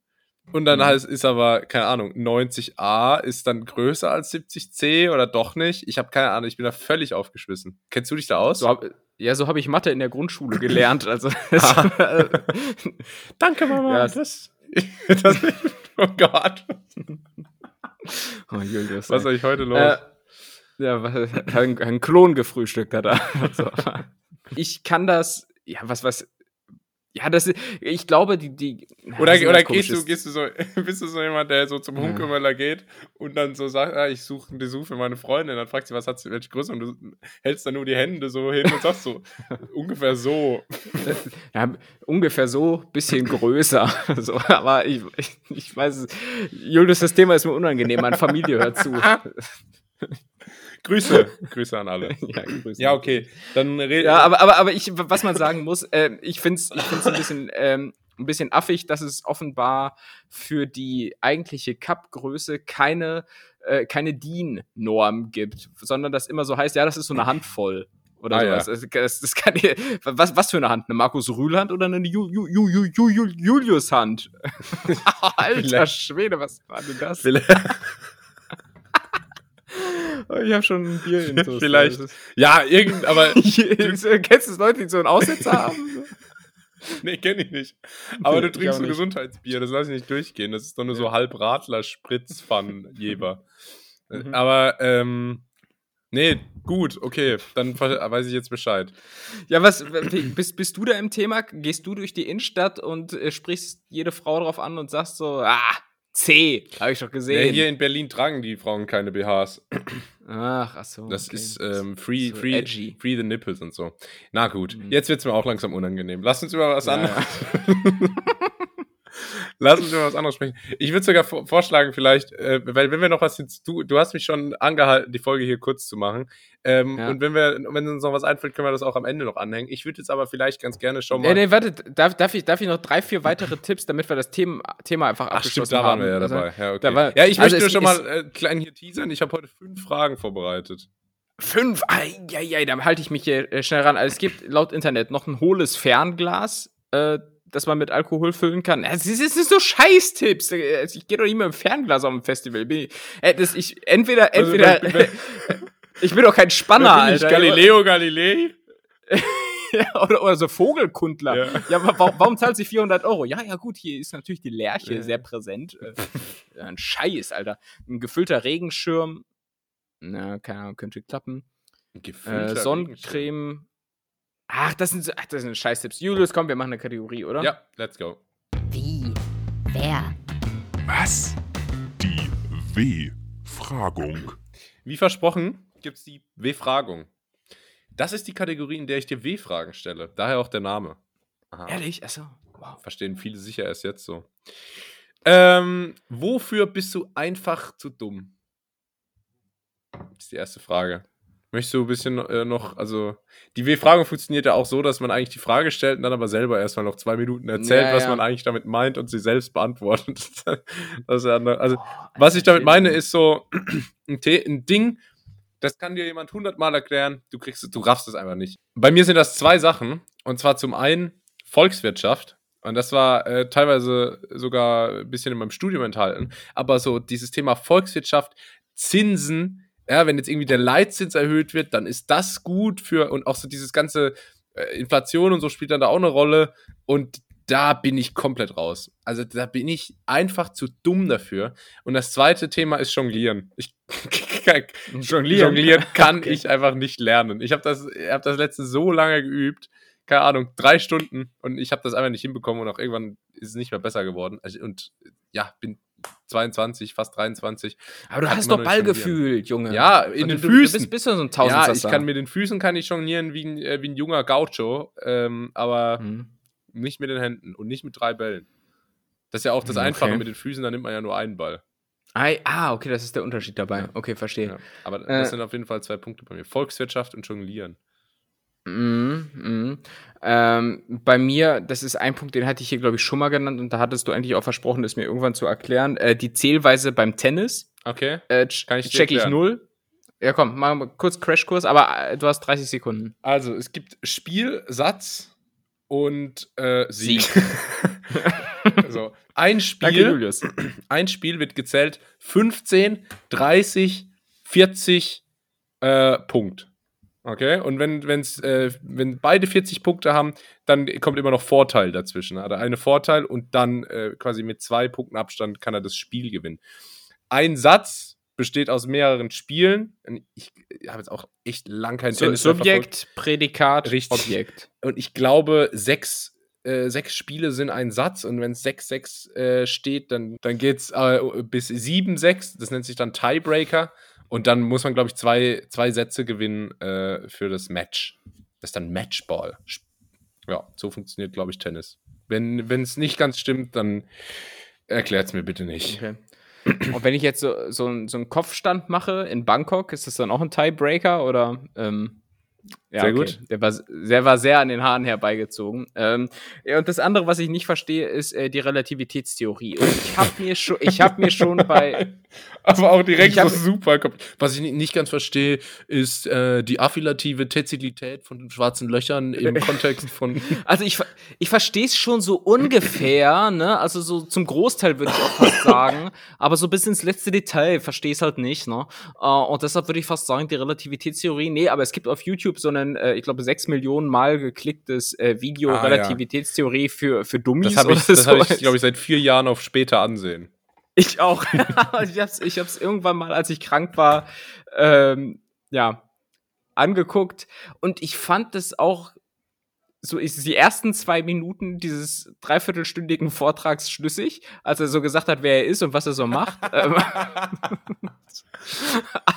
Und dann Mhm. heißt, ist aber, keine Ahnung, 90a ist dann größer als 70c oder doch nicht? Ich habe keine Ahnung, ich bin da völlig aufgeschmissen. Kennst du dich da aus? So hab, ja, so habe ich Mathe in der Grundschule gelernt. Also, Danke, Mama. Ja, das, das, oh Gott. oh, Julius, Was ist eigentlich heute los? Äh, ja, was- ein, ein Klon gefrühstückt hat er. Also, ich kann das, ja, was, was, Ja, das ist, ich glaube, die, die Oder, oder gehst du, gehst du so, bist du so jemand, der so zum. Hunkemöller geht und dann so sagt, ah, ich suche einen Besuch für meine Freundin, dann fragt sie, was hat sie, welche Größe und du hältst dann nur die Hände so hin und sagst so, ungefähr so. Ja, ungefähr so, bisschen größer. so, aber ich, ich, ich weiß es. Julius, das Thema ist mir unangenehm. Meine Familie hört zu. Grüße, Grüße an alle. ja, Grüße. Ja, okay, dann Ja, aber, aber, aber ich, was man sagen muss, äh, ich finde es ich find's ein, bisschen, ähm, ein bisschen affig, dass es offenbar für die eigentliche Cup-Größe keine, äh, keine DIN-Norm gibt, sondern das immer so heißt, ja, das ist so eine Handvoll. Oder Ah, sowas. Das, das, das kann, was, was für eine Hand? Eine Markus Rühl-Hand oder eine Ju, Ju, Ju, Ju, Ju, Ju, Julius-Hand? Alter Schwede, was war denn das? Ich habe schon ein Bier in Vielleicht. ja, irgend, aber Kennst du das Leute, die so einen Aussetzer haben? Nee, kenne ich nicht. Aber du trinkst ein. Gesundheitsbier, das lass ich nicht durchgehen. Das ist doch nur so halb Radler Spritz von Jeber. Mhm. Aber, ähm, nee, gut, okay, dann weiß ich jetzt Bescheid. Ja, was, bist, bist du da im Thema? Gehst du durch die Innenstadt und äh, sprichst jede Frau drauf an und sagst so, ah, C, habe ich doch Ja, gesehen. hier in Berlin tragen die Frauen keine BHs. Ach, ach so. Das okay. ist ähm, free, So free, edgy. free the nipples und so. Na gut, Mhm. jetzt wird's mir auch langsam unangenehm. Lass uns über was Ja, anderes. Lass uns über was anderes sprechen. Ich würde sogar vor vorschlagen, vielleicht, äh, weil wenn wir noch was jetzt, du, du hast mich schon angehalten, die Folge hier kurz zu machen. Ähm, Ja. Und wenn wir, wenn uns noch was einfällt, können wir das auch am Ende noch anhängen. Ich würde jetzt aber vielleicht ganz gerne schon mal. Nee, nee, warte, darf, darf, ich, darf ich noch drei, vier weitere Tipps, damit wir das Thema, Thema einfach Ach abgeschlossen stimmt, da waren haben? wir ja Also, dabei. Ja, okay. da war- ja ich also möchte nur schon mal äh, klein hier teasern. Ich habe heute fünf Fragen vorbereitet. Fünf, ja, da halte ich mich hier äh, schnell ran. Also es gibt laut Internet noch ein hohles Fernglas, äh, das man mit Alkohol füllen kann. Es ist, so Scheißtipps. Äh, Ich gehe doch nicht mehr im Fernglas auf dem Festival. Bin ich, äh, das, ich, entweder, Also, entweder, wer- wer- ich bin doch kein Spanner, bin ich? Alter. Galileo Galilei? Ja, oder, oder so Vogelkundler. Ja. Ja, warum, warum zahlt sie 400 Euro? Ja, ja, gut, hier ist natürlich die Lerche Ja. sehr präsent. Äh, ein Scheiß, Alter. Ein gefüllter Regenschirm. Na, keine Ahnung, könnte klappen. Gefüllter Äh, Sonnencreme. Ach, das sind, so- ach, das sind Scheißtipps. Julius, komm, wir machen eine Kategorie, oder? Ja, let's go. Wie? Wer? Was? Die W-Fragung. Wie versprochen, gibt es die W-Fragung. Das ist die Kategorie, in der ich dir W-Fragen stelle. Daher auch der Name. Aha. Ehrlich? Achso. Wow. Verstehen viele sicher erst jetzt so. Ähm, wofür bist du einfach zu dumm? Das ist die erste Frage. Möchtest du ein bisschen äh, noch, also die W-Fragung funktioniert ja auch so, dass man eigentlich die Frage stellt und dann aber selber erstmal noch zwei Minuten erzählt, Ja, was ja. man eigentlich damit meint und sie selbst beantwortet. ja, ne- also Oh, was ich damit meine, ist so ein, ein Ding, das kann dir jemand hundertmal erklären, du kriegst es, du raffst es einfach nicht. Bei mir sind das zwei Sachen. Und zwar zum einen Volkswirtschaft. Und das war äh, teilweise sogar ein bisschen in meinem Studium enthalten. Aber so dieses Thema Volkswirtschaft, Zinsen, ja, wenn jetzt irgendwie der Leitzins erhöht wird, dann ist das gut für, und auch so dieses ganze äh, Inflation und so spielt dann da auch eine Rolle. Und da bin ich komplett raus. Also da bin ich einfach zu dumm dafür. Und das zweite Thema ist Jonglieren. Ich Jonglieren. Jonglieren kann Okay. ich einfach nicht lernen. Ich habe das, ich hab das letzte so lange geübt, keine Ahnung, drei Stunden und ich habe das einfach nicht hinbekommen und auch irgendwann ist es nicht mehr besser geworden. Also, und ja, bin 22, fast 23. Aber du hast doch Ballgefühl, Junge. Ja, in Und den du, Füßen. Du bist, bist du so ein Ja, Tausendsasser. ich kann mit den Füßen kann ich jonglieren wie ein, äh, wie ein junger Gaucho, ähm, aber Hm. nicht mit den Händen und nicht mit drei Bällen. Das ist ja auch das Hm, Okay. Einfache mit den Füßen, da nimmt man ja nur einen Ball. Ah, okay, das ist der Unterschied dabei. Ja. Okay, verstehe. Ja. Aber Äh. das sind auf jeden Fall zwei Punkte bei mir. Volkswirtschaft und Jonglieren. Mhm, mhm. Ähm, bei mir, das ist ein Punkt, den hatte ich hier, glaube ich, schon mal genannt und da hattest du eigentlich auch versprochen, das mir irgendwann zu erklären. Äh, die Zählweise beim Tennis Okay. äh, Kann ich check ich null. Ja, komm, machen wir kurz Crashkurs, aber äh, du hast 30 Sekunden. Also, es gibt Spiel, Satz und äh, Sieg. so, ein Danke, Spiel, Julius. ein Spiel wird gezählt 15, 30, 40 äh, Punkt. Okay, und wenn, wenn's, äh, wenn beide 40 Punkte haben, dann kommt immer noch Vorteil dazwischen. Hat er einen Vorteil und dann äh, quasi mit zwei Punkten Abstand kann er das Spiel gewinnen. Ein Satz besteht aus mehreren Spielen. Ich habe jetzt auch echt lang kein So, Tennis mehr verfolgt. Subjekt, Prädikat, Richtig. Objekt. Und ich glaube, sechs äh, sechs Spiele sind ein Satz und wenn es 6-6 äh, steht, dann, dann geht es äh, bis 7-6. Das nennt sich dann Tiebreaker. Und dann muss man, glaube ich, zwei, zwei Sätze gewinnen äh, für das Match. Das ist dann Matchball. Ja, so funktioniert, glaube ich, Tennis. Wenn es nicht ganz stimmt, dann erklärt es mir bitte nicht. Okay. Und wenn ich jetzt so, so, so einen Kopfstand mache in Bangkok, ist das dann auch ein Tiebreaker oder? Ähm ja, Sehr okay. gut. Der war, der war sehr an den Haaren herbeigezogen. Ähm, ja, und das andere, was ich nicht verstehe, ist äh, die Relativitätstheorie. Und ich habe mir schon, ich habe mir schon bei, Aber auch direkt Ich so super. Was ich ni- nicht ganz verstehe, ist äh, die affiliative Tezilität von schwarzen Löchern im Kontext von. also ich, ich verstehe es schon so ungefähr, ne? Also so zum Großteil würde ich auch fast sagen, aber so bis ins letzte Detail verstehe ich es halt nicht, ne? Äh, und deshalb würde ich fast sagen, die Relativitätstheorie, nee, aber es gibt auf YouTube so einen, äh, ich glaube, sechs Millionen Mal geklicktes äh, Video Ah, ja. Relativitätstheorie für, für Dummies Das habe ich, hab so. ich glaube ich, seit vier Jahren auf später ansehen. Ich auch. ich hab's, ich hab's irgendwann mal, als ich krank war, ähm, ja, angeguckt. Und ich fand das auch so ist die ersten zwei Minuten dieses dreiviertelstündigen Vortrags schlüssig, als er so gesagt hat, wer er ist und was er so macht. Ähm,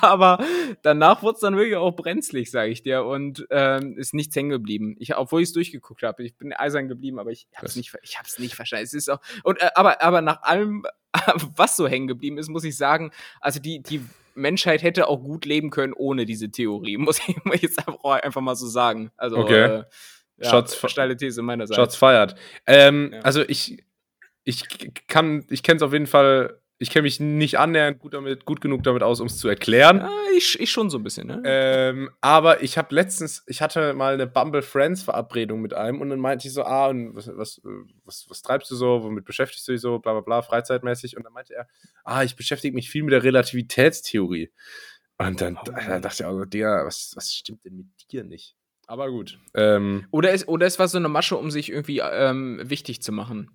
Aber danach wurde es dann wirklich auch brenzlig, sage ich dir, und ähm, ist nichts hängen geblieben. Ich, obwohl ich es durchgeguckt habe, ich bin eisern geblieben, aber ich habe es nicht, ich hab's nicht verstanden. Es ist auch und äh, aber aber nach allem, was so hängen geblieben ist, muss ich sagen, also die die Menschheit hätte auch gut leben können ohne diese Theorie, muss ich, jetzt einfach, einfach mal so sagen. Also Okay. äh, ja, Shots steile These meinerseits. Shots feiert. Ähm, Ja. Also ich, ich kann, ich kenne es auf jeden Fall. Ich kenne mich nicht annähernd gut damit, gut genug damit aus, um es zu erklären. Ja, ich, ich schon so ein bisschen, ne? Ähm, aber ich habe letztens, ich hatte mal eine Bumble Friends Verabredung mit einem und dann meinte ich so, ah, und was, was, was, was treibst du so, womit beschäftigst du dich so, bla bla bla, freizeitmäßig. Und dann meinte er, ah, ich beschäftige mich viel mit der Relativitätstheorie. Und dann Oh. da dachte ich auch, so, Digga, was, was stimmt denn mit dir nicht? Aber gut. Ähm, Oder es, oder es war so eine Masche, um sich irgendwie ähm, wichtig zu machen.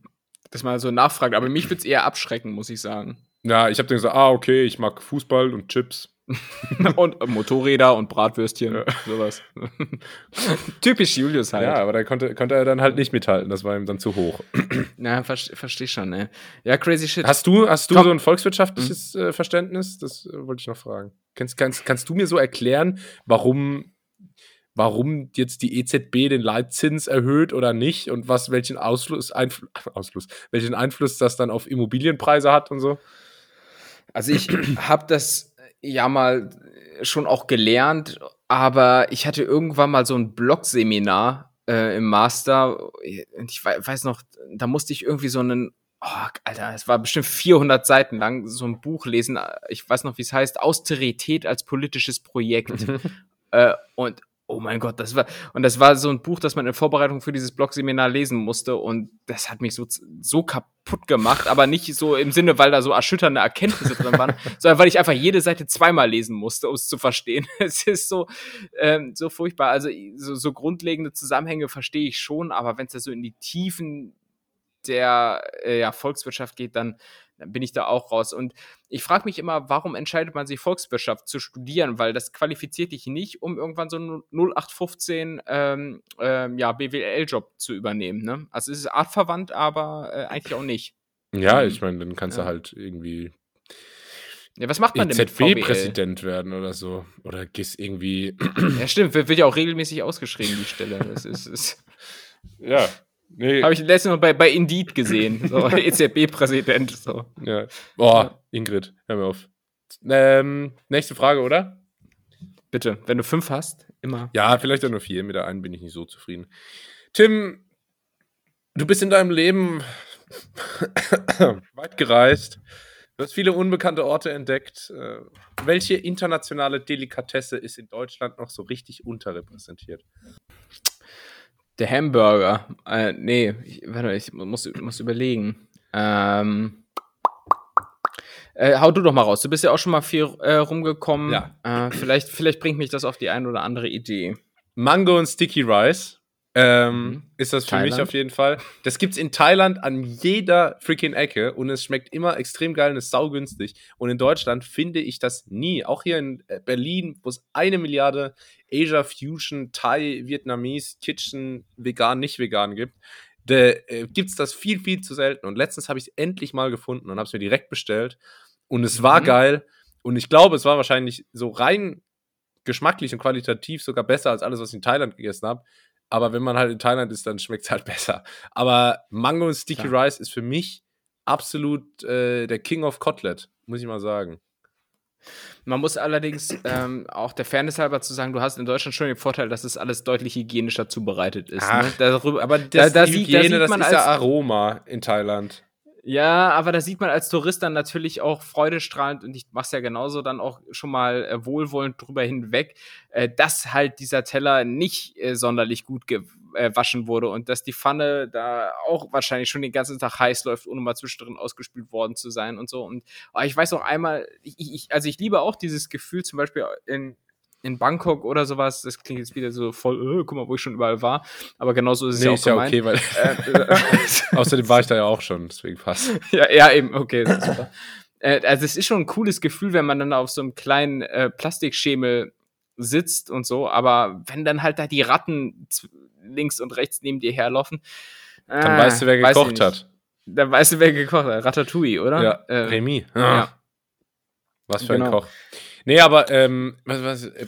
Dass man so nachfragt. Aber mich würde es eher abschrecken, muss ich sagen. ja, ich habe dann gesagt, ah, okay, ich mag Fußball und Chips. und äh, Motorräder und Bratwürstchen, Ja. sowas. Typisch Julius halt. Ja, aber da konnte, konnte er dann halt nicht mithalten, das war ihm dann zu hoch. Na, verstehe versteh schon, ne? Ja, crazy shit. Hast du, hast du so ein volkswirtschaftliches äh, Verständnis? Das äh, wollte ich noch fragen. Kannst, kannst, kannst du mir so erklären, warum, warum jetzt die EZB den Leitzins erhöht oder nicht und was, welchen Ausfluss, Einfl Ausfluss, welchen Einfluss das dann auf Immobilienpreise hat und so? Also ich habe das ja mal schon auch gelernt, aber ich hatte irgendwann mal so ein Blog-Seminar äh, im Master. Und ich wei- weiß noch, da musste ich irgendwie so einen, oh, Alter, es war bestimmt 400 Seiten lang, so ein Buch lesen. Ich weiß noch, wie es heißt, Austerität als politisches Projekt. Äh, und oh mein Gott, das war und das war so ein Buch, das man in Vorbereitung für dieses Blog-Seminar lesen musste und das hat mich so so kaputt gemacht, aber nicht so im Sinne, weil da so erschütternde Erkenntnisse drin waren, sondern weil ich einfach jede Seite zweimal lesen musste, um es zu verstehen. Es ist so ähm, so furchtbar. Also so, so grundlegende Zusammenhänge verstehe ich schon, aber wenn es da so in die Tiefen der äh, ja, Volkswirtschaft geht, dann, dann bin ich da auch raus. Und ich frage mich immer, warum entscheidet man sich Volkswirtschaft zu studieren? Weil das qualifiziert dich nicht, um irgendwann so einen 0815 ähm, ähm, ja, BWL-Job zu übernehmen. Ne? Also es ist artverwandt, aber äh, eigentlich auch nicht. Ja, Mhm. ich meine, dann kannst Ja. du halt irgendwie Ja, was macht man denn mit VWL? EZB-Präsident werden oder so. Oder gehst irgendwie. Ja, stimmt, wird, wird ja auch regelmäßig ausgeschrieben, die Stelle. Das ist, ist ja. Nee, habe ich letztens noch bei, bei Indeed gesehen. So, EZB-Präsident. So. ja. Boah, Ingrid, hör mir auf. Ähm, nächste Frage, oder? Bitte, wenn du fünf hast, immer. Ja, vielleicht auch nur vier. Mit der einen bin ich nicht so zufrieden. Tim, du bist in deinem Leben weit gereist. Du hast viele unbekannte Orte entdeckt. Äh, Welche internationale Delikatesse ist in Deutschland noch so richtig unterrepräsentiert? Der Hamburger. Äh, nee, ich, warte, ich muss, muss überlegen. Ähm, äh, hau du doch mal raus. Du bist ja auch schon mal viel äh, rumgekommen. Ja. Äh, vielleicht, vielleicht bringt mich das auf die eine oder andere Idee. Mango und Sticky Rice. Ähm, Mhm. Ist das für Thailand. mich auf jeden Fall. Das gibt's in Thailand an jeder freaking Ecke und es schmeckt immer extrem geil und ist saugünstig. Und in Deutschland finde ich das nie. Auch hier in äh, Berlin, wo es eine Milliarde Asia Fusion, Thai, Vietnamese, Kitchen, vegan, nicht vegan gibt, äh, gibt es das viel, viel zu selten. Und letztens habe ich es endlich mal gefunden und habe es mir direkt bestellt. Und es war Mhm. geil. Und ich glaube, es war wahrscheinlich so rein geschmacklich und qualitativ sogar besser als alles, was ich in Thailand gegessen habe. Aber wenn man halt in Thailand ist, dann schmeckt es halt besser. Aber Mango Sticky Klar. Rice ist für mich absolut äh, der King of Cotlet, muss ich mal sagen. Man muss allerdings ähm, auch der Fairness halber zu sagen, du hast in Deutschland schon den Vorteil, dass es alles deutlich hygienischer zubereitet ist. Ach, ne? Darüber, Aber da, das da, die sieht, da Hygiene, sieht das man ist als, ja Aroma in Thailand. Ja, aber da sieht man als Tourist dann natürlich auch freudestrahlend und ich mach's ja genauso dann auch schon mal äh, wohlwollend drüber hinweg, äh, dass halt dieser Teller nicht äh, sonderlich gut gewaschen wurde und dass die Pfanne da auch wahrscheinlich schon den ganzen Tag heiß läuft, ohne mal zwischendrin ausgespült worden zu sein und so. Und aber ich weiß auch einmal, ich, ich, also ich liebe auch dieses Gefühl, zum Beispiel in in Bangkok oder sowas, das klingt jetzt wieder so voll, äh, guck mal, wo ich schon überall war, aber genauso ist es Nee, ja auch ist ja gemeint. okay, weil Äh, außerdem war ich da ja auch schon, deswegen passt. ja, ja, eben, okay, das ist super. äh, also es ist schon ein cooles Gefühl, wenn man dann auf so einem kleinen äh, Plastikschemel sitzt und so, aber wenn dann halt da die Ratten links und rechts neben dir herlaufen, äh, Dann weißt du, wer gekocht hat. Dann weißt du, wer gekocht hat. Ratatouille, oder? Ja, äh, Remy. ja. Was für ein Genau. Koch. Nee, aber ähm, was, was, äh,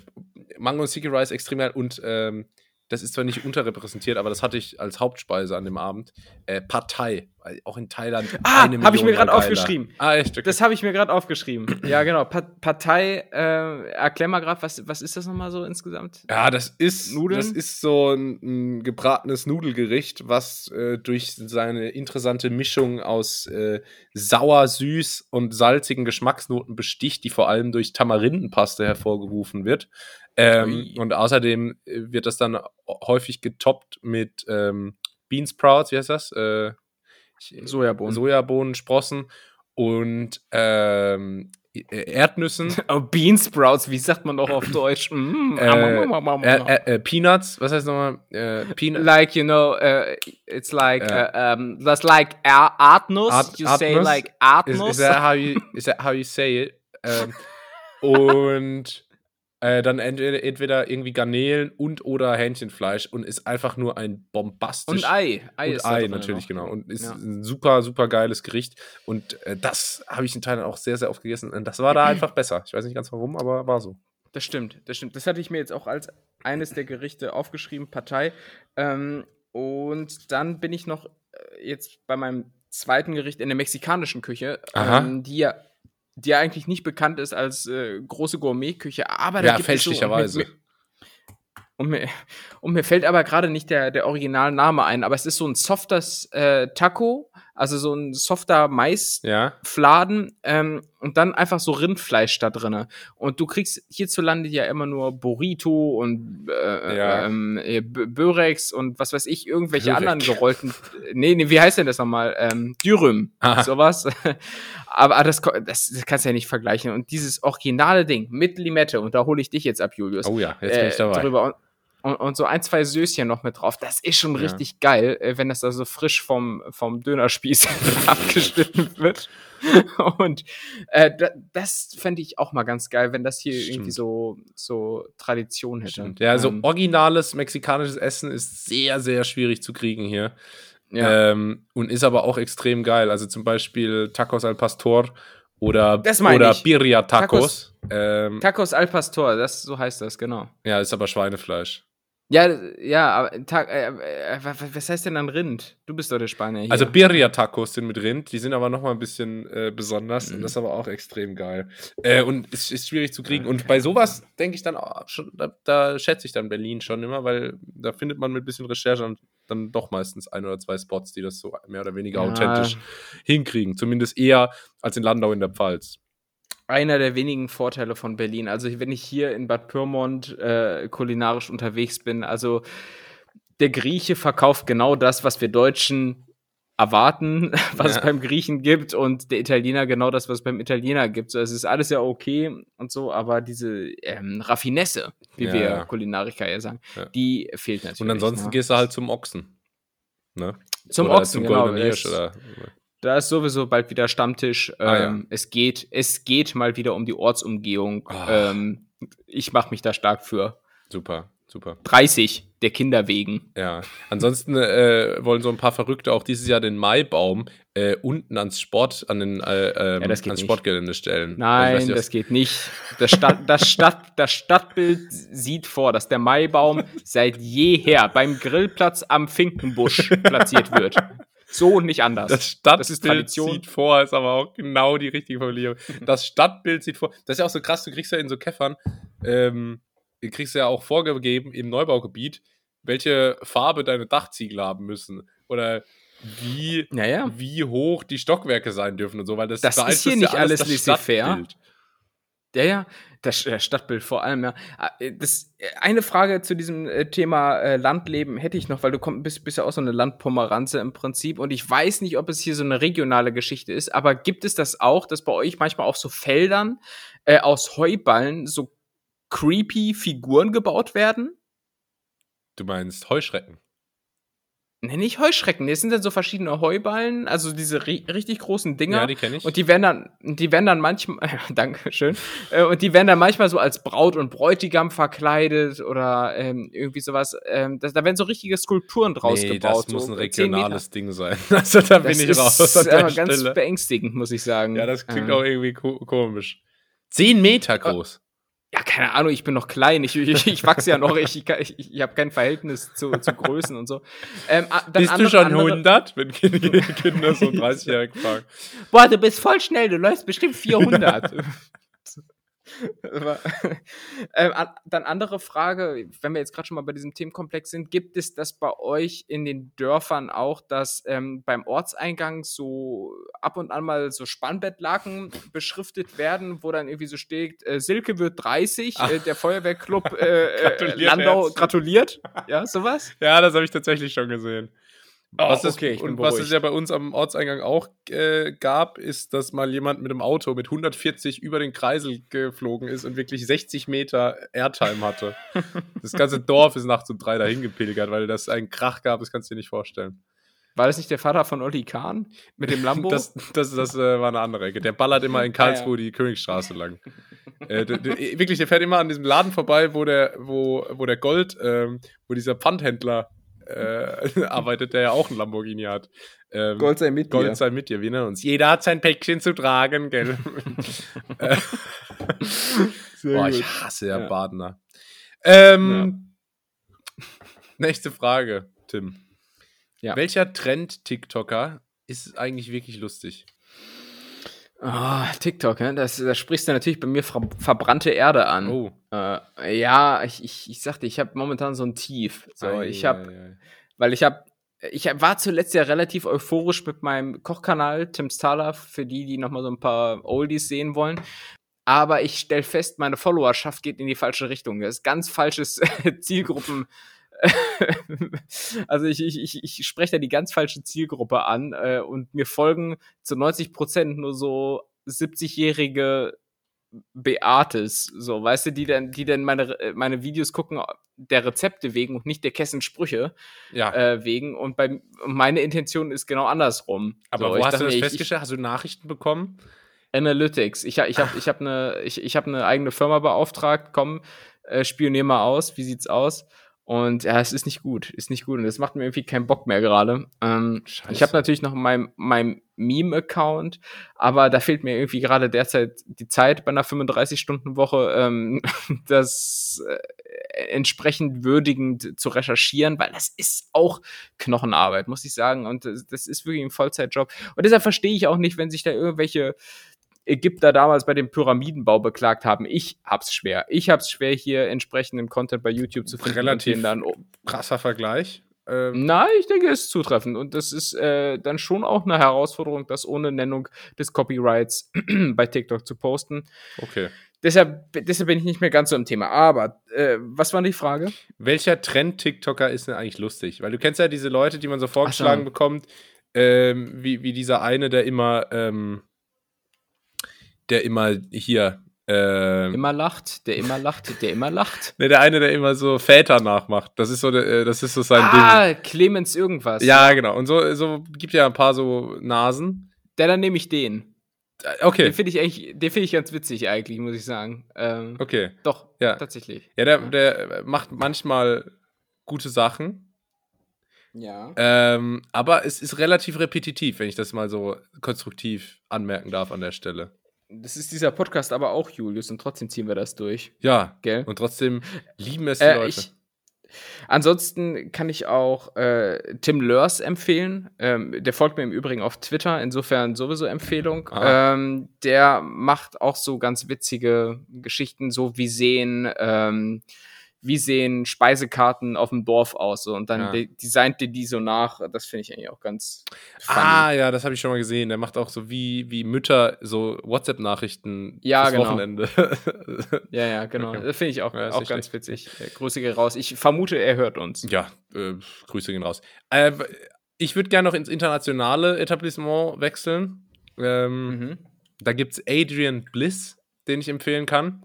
Mango und Sticky Rice extrem geil und ähm, das ist zwar nicht unterrepräsentiert, aber das hatte ich als Hauptspeise an dem Abend. Äh, weil auch in Thailand. Ah, eine hab ich mir geiler. aufgeschrieben. Ah, echt? Okay. Das habe ich mir gerade aufgeschrieben. Ja, genau. Pa Partei, äh, erklär mal gerade, was, was ist das nochmal so insgesamt? Ja, das ist, Nudeln? das ist so ein, ein gebratenes Nudelgericht, was äh, durch seine interessante Mischung aus äh, sauer, süß und salzigen Geschmacksnoten besticht, die vor allem durch Tamarindenpaste hervorgerufen wird. Ähm, und außerdem äh, wird das dann häufig getoppt mit ähm, Bean Sprouts, wie heißt das? Äh, Sojabohnen. Sojabohnen, Sprossen und ähm, äh, Erdnüssen. Oh, Bean Sprouts, wie sagt man doch auf Deutsch? Mm, Äh, äh, äh, äh, Peanuts, was heißt nochmal? Äh, Peanut, like you know, uh, it's like Äh. uh, um, that's like Ardnuss. Art- you say Ardnuss? like is, Ardnuss. is, that how you, is that how you say it? Ähm, und äh, dann entweder, entweder irgendwie Garnelen und oder Hähnchenfleisch und ist einfach nur ein bombastisch. und Ei. Ei und ist Ei natürlich, noch. genau. Und ist Ja. ein super, super geiles Gericht. Und äh, das habe ich in Thailand auch sehr, sehr oft gegessen. Und das war da einfach besser. Ich weiß nicht ganz warum, aber war so. Das stimmt, das stimmt. Das hatte ich mir jetzt auch als eines der Gerichte aufgeschrieben, Partei. Ähm, und dann bin ich noch äh, jetzt bei meinem zweiten Gericht in der mexikanischen Küche, ähm, die ja die eigentlich nicht bekannt ist als äh, große Gourmetküche, aber da Ja, gibt es so- fälschlicherweise. und mir- Und mir, und mir fällt aber gerade nicht der, der Originalname ein, aber es ist so ein softes äh, Taco, also so ein softer Mais, Ja. Fladen ähm, und dann einfach so Rindfleisch da drinne. Und du kriegst hierzulande ja immer nur Burrito und äh, Ja. ähm, äh, Börex und was weiß ich, irgendwelche Börek. anderen gerollten. Nee, nee, wie heißt denn das nochmal? Ähm, Dürüm, sowas. Aber ah, das, das, das kannst du ja nicht vergleichen. Und dieses originale Ding mit Limette, und da hole ich dich jetzt ab, Julius. Oh ja, jetzt bin ich dabei. Äh, Drüber. Und, und, so ein, zwei Söschen noch mit drauf. Das ist schon Ja. richtig geil, äh, wenn das da so frisch vom, vom Dönerspieß abgeschnitten wird. Und äh, da, das fände ich auch mal ganz geil, wenn das hier Stimmt. irgendwie so, so Tradition hätte. Stimmt. Ja, also Ähm, originales mexikanisches Essen ist sehr, sehr schwierig zu kriegen hier. ja. Ähm, und ist aber auch extrem geil. Also zum Beispiel Tacos al Pastor oder, oder ich. Birria Tacos. Ähm, Tacos al Pastor, das, so heißt das, genau. ja, ist aber Schweinefleisch. Ja, ja, aber äh, äh, wa- wa- was heißt denn dann Rind? Du bist doch der Spanier hier. Also Birria Tacos sind mit Rind, die sind aber noch mal ein bisschen äh, besonders Mhm. und das ist aber auch extrem geil. Äh, und es ist schwierig zu kriegen. Und bei sowas denke ich dann auch schon, da, da schätze ich dann Berlin schon immer, weil da findet man mit ein bisschen Recherche dann, dann doch meistens ein oder zwei Spots, die das so mehr oder weniger Ja. authentisch hinkriegen. Zumindest eher als in Landau in der Pfalz. Einer der wenigen Vorteile von Berlin. Also wenn ich hier in Bad Pyrmont äh, kulinarisch unterwegs bin, also der Grieche verkauft genau das, was wir Deutschen erwarten, was es Ja. beim Griechen gibt und der Italiener genau das, was es beim Italiener gibt. So, es ist alles ja okay und so, aber diese ähm, Raffinesse, wie Ja, wir. Kulinariker ja sagen, Ja. die fehlt natürlich. Und ansonsten ne? gehst du halt zum Ochsen. Ne? zum oder Ochsen, zum genau. Hirsch. Es- Oder, Da ist sowieso bald wieder Stammtisch. Ähm, Ah, ja. Es geht, es geht mal wieder um die Ortsumgehung. Ah. Ähm, ich mache mich da stark für. super. Super. 30 der Kinder wegen. Ja. Ansonsten äh, wollen so ein paar Verrückte auch dieses Jahr den Maibaum äh, unten ans Sport, an den, äh, ähm, Ja, geht ans nicht. Sportgelände stellen. Nein, Also, ich weiß das geht nicht. Das, Stadt, das, Stadt, das Stadtbild sieht vor, dass der Maibaum seit jeher beim Grillplatz am Finkenbusch platziert wird. So und nicht anders. Das Stadtbild Das sieht vor, ist aber auch genau die richtige Formulierung. Das Stadtbild sieht vor. Das ist ja auch so krass, du kriegst ja in so Käffern, ähm, du kriegst ja auch vorgegeben im Neubaugebiet, welche Farbe deine Dachziegel haben müssen. Oder wie, Naja. wie hoch die Stockwerke sein dürfen und so, weil das, Das ist hier nicht alles das laissez-faire. Ja, ja, das äh, Stadtbild vor allem, ja. Ah, äh, Das, äh, eine Frage zu diesem Thema Landleben hätte ich noch, weil du komm, bist, bist ja auch so eine Landpomeranze im Prinzip und ich weiß nicht, ob es hier so eine regionale Geschichte ist, aber gibt es das auch, dass bei euch manchmal auf so Feldern äh, aus Heuballen so creepy Figuren gebaut werden? Du meinst Heuschrecken. Nee, nicht Heuschrecken, das sind dann so verschiedene Heuballen, also diese ri richtig großen Dinger. Ja, die kenne ich. Und die werden dann, die werden dann manchmal, danke schön, äh, und die werden dann manchmal so als Braut und Bräutigam verkleidet oder ähm, irgendwie sowas. Ähm, das, da werden so richtige Skulpturen draus nee, gebaut. das muss so ein 10 Meter. regionales Ding sein. Also da bin Das ich ist raus. an der aber ganz Stelle. beängstigend, muss ich sagen. Ja, das klingt Ähm, auch irgendwie ko komisch. Zehn Meter groß. Ja, keine Ahnung, ich bin noch klein, ich, ich, ich wachse ja noch, ich, ich, ich, habe kein Verhältnis zu, zu Größen und so. Ähm, Bist du andere- schon andere- 100? Wenn Kinder, Kinder so 30-jährig fragen. Boah, du bist voll schnell, du läufst bestimmt 400. Aber, ähm, an- dann andere Frage, wenn wir jetzt gerade schon mal bei diesem Themenkomplex sind, gibt es das bei euch in den Dörfern auch, dass ähm, beim Ortseingang so ab und an mal so Spannbettlaken beschriftet werden, wo dann irgendwie so steht, äh, Silke wird 30, äh, der Feuerwehrclub äh, äh, Gratuliert Landau herzlich. gratuliert. Ja, sowas? Ja, das habe ich tatsächlich schon gesehen. Was es, Oh, okay, bin und was es ja bei uns am Ortseingang auch äh, gab, ist, dass mal jemand mit einem Auto mit 140 über den Kreisel geflogen ist und wirklich 60 Meter Airtime hatte. das ganze Dorf ist nachts um drei dahin gepilgert, weil das einen Krach gab, das kannst du dir nicht vorstellen. War das nicht der Vater von Olli Kahn mit dem Lambo? Das, das, das äh, war eine andere Ecke. Der ballert immer in Karlsruhe die Königstraße lang. äh, der, der, wirklich, der fährt immer an diesem Laden vorbei, wo der, wo, wo der Gold, ähm, wo dieser Pfandhändler äh, arbeitet, der ja auch ein Lamborghini hat. Ähm, Gold sei mit Gold dir. sei mit dir, wir nennen uns. Jeder hat sein Päckchen zu tragen, gell? Äh, Boah, ich hasse ja, Ja. Badener. Ähm, Nächste Frage, Tim. Ja. Welcher Trend-TikToker ist eigentlich wirklich lustig? Ah, TikTok, ne? das, da sprichst du natürlich bei mir ver verbrannte Erde an. Oh. Äh, ja, ich, ich, ich sagte, ich habe momentan so ein Tief. So, Ei, ich habe, ei, ei. weil ich habe, ich war zuletzt ja relativ euphorisch mit meinem Kochkanal Tim Stala, für die, die noch mal so ein paar Oldies sehen wollen. Aber ich stelle fest, meine Followerschaft geht in die falsche Richtung. Das ist ganz falsches Zielgruppen. also ich, ich, ich, ich spreche da die ganz falsche Zielgruppe an äh, und mir folgen zu 90 Prozent nur so 70-jährige Beates, so, weißt du, die dann, die dann meine, äh, meine Videos gucken der Rezepte wegen und nicht der Kessensprüche Ja, äh, wegen. Und bei, meine Intention ist genau andersrum. aber so, wo ich hast dachte du das ich- festgestellt? hast du Nachrichten bekommen? Analytics. Ich, ich habe ich hab eine ich, ich hab eine eigene Firma beauftragt. Komm, äh, spionier mal aus. Wie sieht's aus? Und ja, es ist nicht gut. Ist nicht gut. Und das macht mir irgendwie keinen Bock mehr gerade. Ähm, ich habe natürlich noch meinen mein Meme-Account, aber da fehlt mir irgendwie gerade derzeit die Zeit bei einer 35-Stunden-Woche, ähm, das äh, entsprechend würdigend zu recherchieren, weil das ist auch Knochenarbeit, muss ich sagen. Und das, das ist wirklich ein Vollzeitjob. Und deshalb verstehe ich auch nicht, wenn sich da irgendwelche Ägypter damals bei dem Pyramidenbau beklagt haben. Ich hab's schwer. Ich hab's schwer, hier entsprechenden Content bei YouTube zu finden. Relativ dann Krasser Vergleich. Ähm, Nein, ich denke, es ist zutreffend. Und das ist äh, dann schon auch eine Herausforderung, das ohne Nennung des Copyrights bei TikTok zu posten. okay. Deshalb, deshalb bin ich nicht mehr ganz so im Thema. Aber äh, was war die Frage? Welcher Trend-TikToker ist denn eigentlich lustig? Weil du kennst ja diese Leute, die man so vorgeschlagen so. bekommt, ähm, wie, wie dieser eine, der immer, ähm, der immer hier, ähm, Immer lacht, der immer lacht, der immer lacht. ne, der eine, der immer so Väter nachmacht. Das ist so, der, äh, das ist so sein ah, Clemens irgendwas. Ding. Ja, genau. Und so, so gibt ja ein paar so Nasen. Der, dann nehme ich den. Äh, Okay, Den finde ich eigentlich, den finde ich ganz witzig eigentlich, muss ich sagen. Ähm, okay. Doch, Ja. tatsächlich. Ja, der, der macht manchmal gute Sachen, Ja. ähm, aber es ist relativ repetitiv, wenn ich das mal so konstruktiv anmerken darf an der Stelle. Das ist dieser Podcast aber auch, Julius, und trotzdem ziehen wir das durch, Ja, gell? und trotzdem lieben es die Äh, Leute. ich, ansonsten kann ich auch äh, Tim Lörs empfehlen. Ähm, der folgt mir im Übrigen auf Twitter, insofern sowieso Empfehlung. Ah. Ähm, der macht auch so ganz witzige Geschichten, so wie sehen, ähm, wie sehen Speisekarten auf dem Dorf aus. So, und dann Ja. de designt der die so nach. Das finde ich eigentlich auch ganz funny. Ah, ja, das habe ich schon mal gesehen. Der macht auch so wie, wie Mütter so WhatsApp-Nachrichten Ja, fürs genau. Wochenende. Ja, ja, genau. Okay. Das finde ich auch, Ja, auch ganz witzig. Äh, Grüße gehen raus. Ich vermute, er hört uns. ja, äh, Grüße gehen raus. Äh, ich würde gerne noch ins internationale Etablissement wechseln. Ähm, Mhm. Da gibt es Adrian Bliss, den ich empfehlen kann.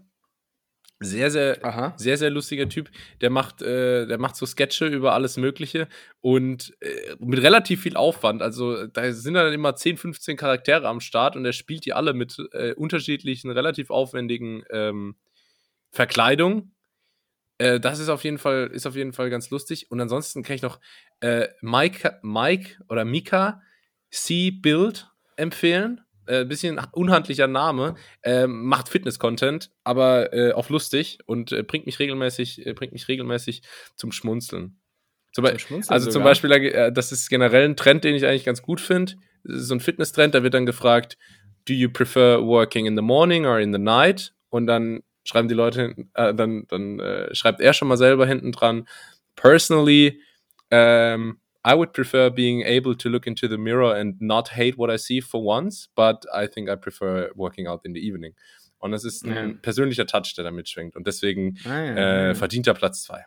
Sehr, sehr, Aha. sehr, sehr lustiger Typ. Der macht, äh, der macht so Sketche über alles Mögliche und äh, mit relativ viel Aufwand. Also da sind dann immer 10, 15 Charaktere am Start und er spielt die alle mit äh, unterschiedlichen, relativ aufwendigen ähm, Verkleidungen. Äh, das ist auf jeden Fall, ist auf jeden Fall ganz lustig. Und ansonsten kann ich noch äh, Mike, Mike oder Mika C. Build empfehlen. Äh, bisschen unhandlicher Name, ähm, macht Fitness-Content, aber äh, auch lustig und äh, bringt mich regelmäßig, äh, bringt mich regelmäßig zum Schmunzeln. Zum, Zum Schmunzeln also zum sogar. Beispiel, äh, das ist generell ein Trend, den ich eigentlich ganz gut finde. So ein Fitness-Trend, da wird dann gefragt, do you prefer working in the morning or in the night? Und dann schreiben die Leute, hinten- äh, dann, dann äh, schreibt er schon mal selber hinten dran, personally, um, I would prefer being able to look into the mirror and not hate what I see for once, but I think I prefer working out in the evening. Und das ist ein Ja. persönlicher Touch, der da mitschwingt. Und deswegen Ah, ja, äh, verdienter Platz 2.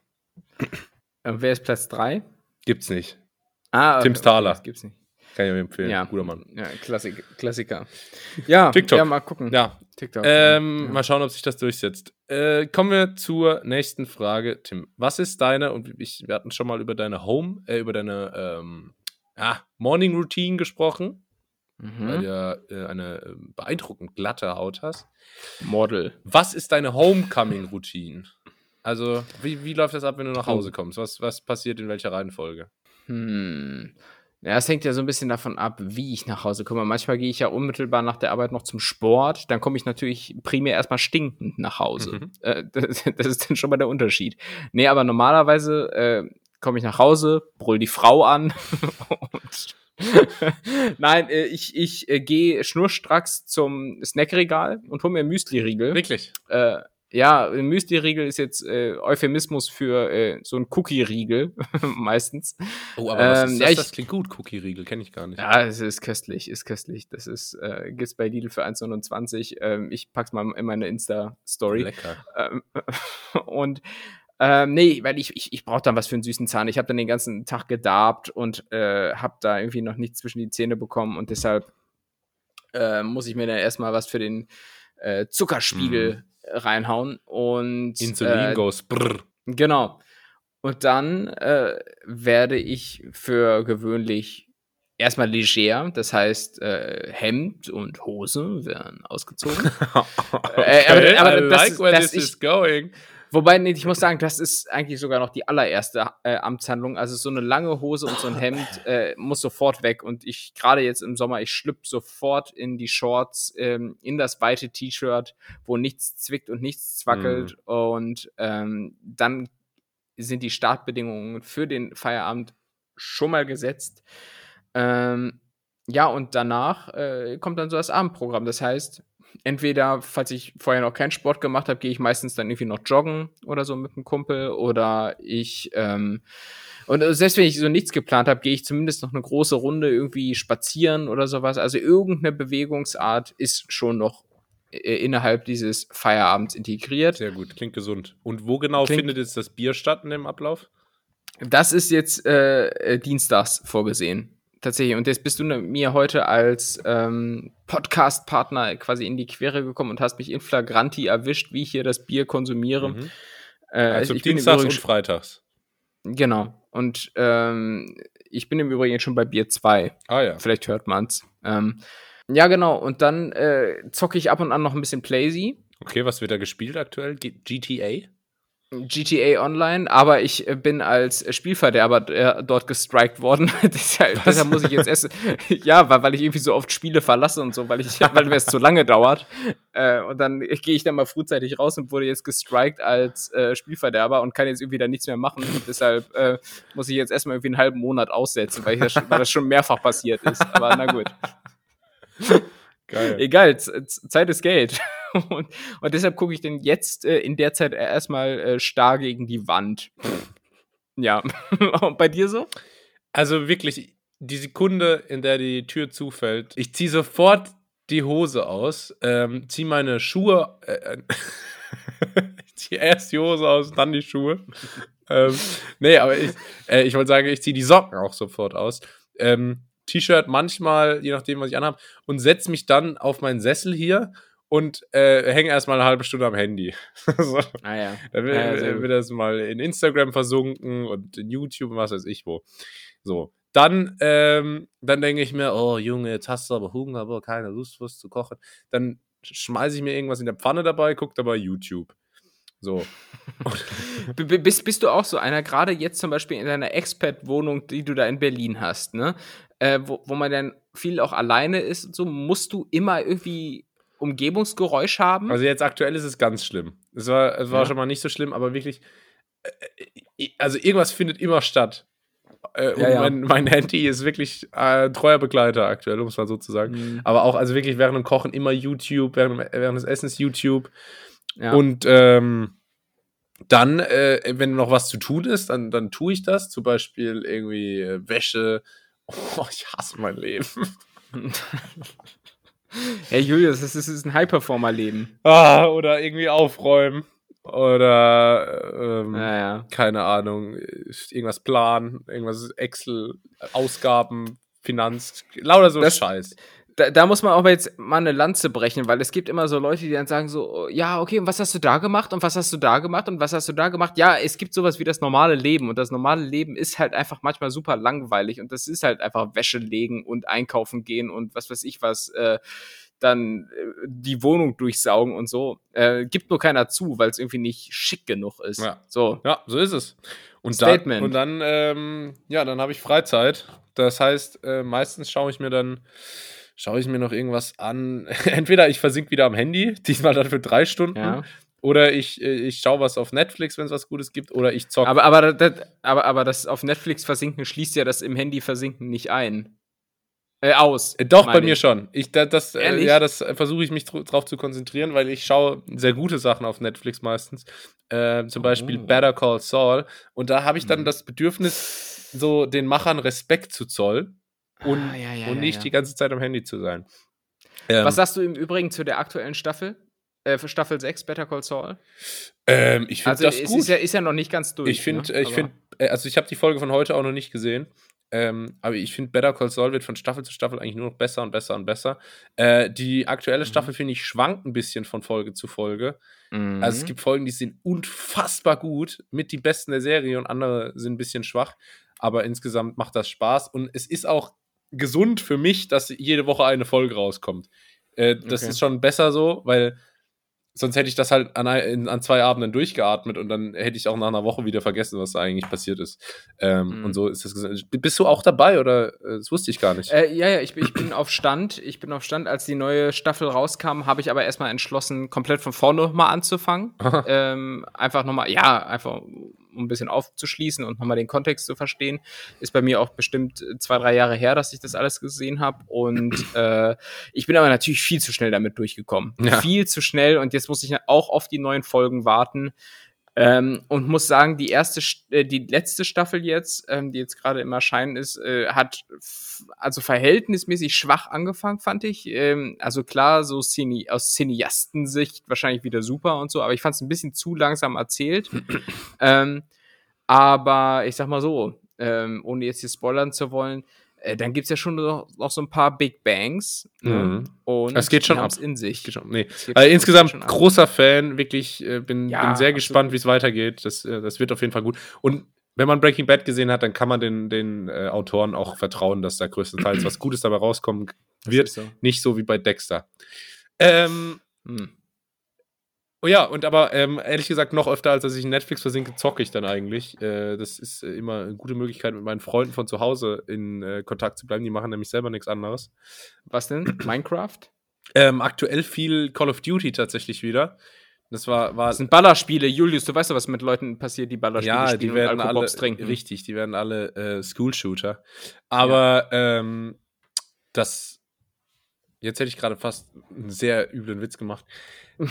Äh, wer ist Platz 3? Gibt's nicht. Ah, Tim Thaler. Das gibt's nicht. Kann ich mir empfehlen. Ja, Guter Mann. Ja, Klassik, Klassiker. Ja, TikTok. Ja, mal gucken. Ja, TikTok. ähm, ja. mal schauen, ob sich das durchsetzt. Äh, kommen wir zur nächsten Frage, Tim. Was ist deine, und ich, wir hatten schon mal über deine Home, äh, über deine ähm, ah, Morning Routine gesprochen, weil du Mhm. ja äh, eine äh, beeindruckend glatte Haut hast. Model. Was ist deine Homecoming-Routine? Also, wie, wie läuft das ab, wenn du nach Hause kommst? Was, was passiert in welcher Reihenfolge? Hm. Ja, es hängt ja so ein bisschen davon ab, wie ich nach Hause komme. Manchmal gehe ich ja unmittelbar nach der Arbeit noch zum Sport. Dann komme ich natürlich primär erstmal stinkend nach Hause. Mhm. Äh, das, das ist dann schon mal der Unterschied. Nee, aber normalerweise äh, komme ich nach Hause, brüll die Frau an und Nein, äh, ich, ich äh, gehe schnurstracks zum Snackregal und hole mir Müsli-Riegel. Wirklich? Äh, ja, ein Müsli-Riegel ist jetzt äh, Euphemismus für äh, so ein Cookie-Riegel meistens. Oh, aber was Ähm, ist ja, das? ich- das klingt gut. Cookie-Riegel kenne ich gar nicht. Ja, es ist köstlich, ist köstlich. Das ist, äh, gibt's bei Lidl für 1,29. Ähm, ich pack's mal in meine Insta-Story. Lecker. Ähm, und ähm, nee, weil ich, ich, ich brauche dann was für einen süßen Zahn. Ich habe dann den ganzen Tag gedarbt und äh, habe da irgendwie noch nichts zwischen die Zähne bekommen und deshalb äh, muss ich mir dann erstmal was für den äh, Zuckerspiegel reinhauen. Und Insulin äh, goes brrr. Genau. Und dann äh, werde ich für gewöhnlich erstmal leger, das heißt äh, Hemd und Hose werden ausgezogen. okay, aber- aber I das like where das this is going. Wobei, nee, ich muss sagen, das ist eigentlich sogar noch die allererste äh, Amtshandlung. Also so eine lange Hose und so ein Hemd äh, muss sofort weg. Und ich, gerade jetzt im Sommer, ich schlüpfe sofort in die Shorts, ähm, in das weite T-Shirt, wo nichts zwickt und nichts zwackelt. Und ähm, dann sind die Startbedingungen für den Feierabend schon mal gesetzt. Ähm, ja, und danach äh, kommt dann so das Abendprogramm. Das heißt, entweder, falls ich vorher noch keinen Sport gemacht habe, gehe ich meistens dann irgendwie noch joggen oder so mit einem Kumpel oder ich, ähm, und selbst wenn ich so nichts geplant habe, gehe ich zumindest noch eine große Runde irgendwie spazieren oder sowas. Also irgendeine Bewegungsart ist schon noch äh, innerhalb dieses Feierabends integriert. Sehr gut, klingt gesund. Und wo genau Klingt- findet jetzt das Bier statt in dem Ablauf? Das ist jetzt äh, äh, dienstags vorgesehen. Tatsächlich. Und jetzt bist du ne- mir heute als ähm, Podcast-Partner quasi in die Quere gekommen und hast mich in flagranti erwischt, wie ich hier das Bier konsumiere. Mhm. Äh, Also ich Dienstags und Freitags. genau. Und ähm, ich bin im Übrigen schon bei Bier 2. Ah ja. Vielleicht hört man's. Ähm, Ja, genau. Und dann äh, zocke ich ab und an noch ein bisschen Playsy. Okay, was wird da gespielt aktuell? G GTA? GTA Online, aber ich äh, bin als Spielverderber äh, dort gestrikt worden. deshalb, deshalb muss ich jetzt erst, ja, weil, weil ich irgendwie so oft Spiele verlasse und so, weil ich, weil mir es zu lange dauert. Äh, und dann gehe ich dann mal frühzeitig raus und wurde jetzt gestrikt als äh, Spielverderber und kann jetzt irgendwie da nichts mehr machen. Und deshalb äh, muss ich jetzt erstmal irgendwie einen halben Monat aussetzen, weil, das, weil das schon mehrfach passiert ist. Aber na gut. Geil. Egal, Zeit ist Geld. Und, und deshalb gucke ich denn jetzt äh, in der Zeit erstmal äh, starr gegen die Wand. Ja. und bei dir so? Also wirklich, die Sekunde, in der die Tür zufällt, ich ziehe sofort die Hose aus, ähm, ziehe meine Schuhe, äh, äh, ich ziehe erst die Hose aus, dann die Schuhe. ähm, nee, aber ich, äh, ich wollte sagen, ich ziehe die Socken auch sofort aus. Ähm, T-Shirt manchmal, je nachdem, was ich anhabe, und setze mich dann auf meinen Sessel hier und äh, hänge erstmal eine halbe Stunde am Handy. so. Ah ja. Da wird, Ja, sehr gut. wird das mal in Instagram versunken und in YouTube und was weiß ich wo. So. Dann, ähm, dann denke ich mir, oh Junge, jetzt hast du aber Hunger, aber keine Lust, was zu kochen. Dann schmeiße ich mir irgendwas in der Pfanne dabei, gucke dabei YouTube. So. Bist, bist du auch so einer, gerade jetzt zum Beispiel in deiner Expat-Wohnung, die du da in Berlin hast, ne? Äh, wo, wo man dann viel auch alleine ist und so, musst du immer irgendwie Umgebungsgeräusch haben? Also jetzt aktuell ist es ganz schlimm. Es war, es war Ja. schon mal nicht so schlimm, aber wirklich, äh, äh, also irgendwas findet immer statt. Äh, Ja, ja. Mein, mein Handy ist wirklich äh, ein treuer Begleiter aktuell, um es mal so zu sagen. Mhm. Aber auch, also wirklich während dem Kochen immer YouTube, während, während des Essens YouTube. Und ähm, dann, äh, wenn noch was zu tun ist, dann, dann tue ich das. Zum Beispiel irgendwie äh, Wäsche. Oh, ich hasse mein Leben. Hey Julius, das ist, das ist ein High-Performer-Leben. Ah, oder irgendwie aufräumen. Oder ähm, Ja, ja. keine Ahnung, irgendwas planen, irgendwas Excel, Ausgaben, Finanz, lauter so Das- Scheiß. Da, da muss man aber jetzt mal eine Lanze brechen, weil es gibt immer so Leute, die dann sagen so, oh, ja, okay, und was hast du da gemacht und was hast du da gemacht und was hast du da gemacht? Ja, es gibt sowas wie das normale Leben und das normale Leben ist halt einfach manchmal super langweilig und das ist halt einfach Wäsche legen und einkaufen gehen und was weiß ich was, äh, dann äh, die Wohnung durchsaugen und so. Äh, gibt nur keiner zu, weil es irgendwie nicht schick genug ist. Ja. So. Ja, so ist es. Und Statement. dann, und dann, ähm, ja, dann habe ich Freizeit. Das heißt, äh, meistens schaue ich mir dann, schaue ich mir noch irgendwas an. Entweder ich versink wieder am Handy, diesmal dann für drei Stunden, Ja. oder ich, äh, ich schaue was auf Netflix, wenn es was Gutes gibt, oder ich zocke. Aber, aber, das, aber, aber das auf Netflix versinken schließt ja das im Handy versinken nicht ein. Äh, aus. Äh, Doch, bei meine mir ich. schon. Ich, da, das, äh, ja, das versuche ich mich dr drauf zu konzentrieren, weil ich schaue sehr gute Sachen auf Netflix meistens. Äh, zum Beispiel Oh. Better Call Saul. Und da habe ich dann Mhm. das Bedürfnis, so den Machern Respekt zu zollen und, Ah, ja, ja, und nicht ja. die ganze Zeit am Handy zu sein. Ähm, Was sagst du im Übrigen zu der aktuellen Staffel? Äh, für Staffel 6, Better Call Saul? ähm, ich finde Also, das es gut. ist ja, ist ja noch nicht ganz durch. ich finde, ne? ich Aber- finde, äh, also ich habe die Folge von heute auch noch nicht gesehen. Ähm, aber ich finde, Better Call Saul wird von Staffel zu Staffel eigentlich nur noch besser und besser und besser. Äh, die aktuelle Mhm. Staffel, finde ich, schwankt ein bisschen von Folge zu Folge. Mhm. Also es gibt Folgen, die sind unfassbar gut, mit die besten der Serie und andere sind ein bisschen schwach. Aber insgesamt macht das Spaß und es ist auch gesund für mich, dass jede Woche eine Folge rauskommt. Äh, das Okay. ist schon besser so, weil sonst hätte ich das halt an, ein, an zwei Abenden durchgeatmet und dann hätte ich auch nach einer Woche wieder vergessen, was da eigentlich passiert ist. Ähm, Mhm. Und so ist das gesund. Bist du auch dabei oder äh, das wusste ich gar nicht? Äh, ja, ja, ich, bin- ich bin auf Stand. Ich bin auf Stand. Als die neue Staffel rauskam, habe ich aber erstmal entschlossen, komplett von vorne nochmal anzufangen. ähm, einfach nochmal, ja, einfach um ein bisschen aufzuschließen und nochmal den Kontext zu verstehen. Ist bei mir auch bestimmt zwei, drei Jahre her, dass ich das alles gesehen habe. Und äh, ich bin aber natürlich viel zu schnell damit durchgekommen. Ja. Viel zu schnell. Und jetzt muss ich auch auf die neuen Folgen warten. Ähm, und muss sagen, die erste, St- äh, die letzte Staffel jetzt, ähm, die jetzt gerade im Erscheinen ist, äh, hat also verhältnismäßig schwach angefangen, fand ich. Ähm, also klar, so Cine aus Cineastensicht wahrscheinlich wieder super und so, aber ich fand es ein bisschen zu langsam erzählt. ähm, aber ich sag mal so, ähm, ohne jetzt hier spoilern zu wollen, äh, dann gibt's ja schon noch, noch so ein paar Big Bangs. Ne? Mhm. Und Es geht schon ab. in sich. Geht schon- Nee. Es geht Also insgesamt schon ab. großer Fan, wirklich, äh, bin, Ja, bin sehr gespannt, wie es weitergeht. Das, äh, das wird auf jeden Fall gut. Und wenn man Breaking Bad gesehen hat, dann kann man den, den äh, Autoren auch vertrauen, dass da größtenteils was Gutes dabei rauskommen wird. so. Nicht so wie bei Dexter. Ähm, Hm. Oh ja, und aber ähm, ehrlich gesagt, noch öfter, als dass ich in Netflix versinke, zocke ich dann eigentlich. Äh, das ist äh, immer eine gute Möglichkeit, mit meinen Freunden von zu Hause in äh, Kontakt zu bleiben. Die machen nämlich selber nichts anderes. Was denn? Minecraft? Ähm, aktuell viel Call of Duty tatsächlich wieder. Das war, war Das sind Ballerspiele. Julius, du weißt doch, was mit Leuten passiert, die Ballerspiele ja, spielen die werden alle trinken. richtig, die werden alle äh, School-Shooter. Aber ähm, das jetzt hätte ich gerade fast einen sehr üblen Witz gemacht.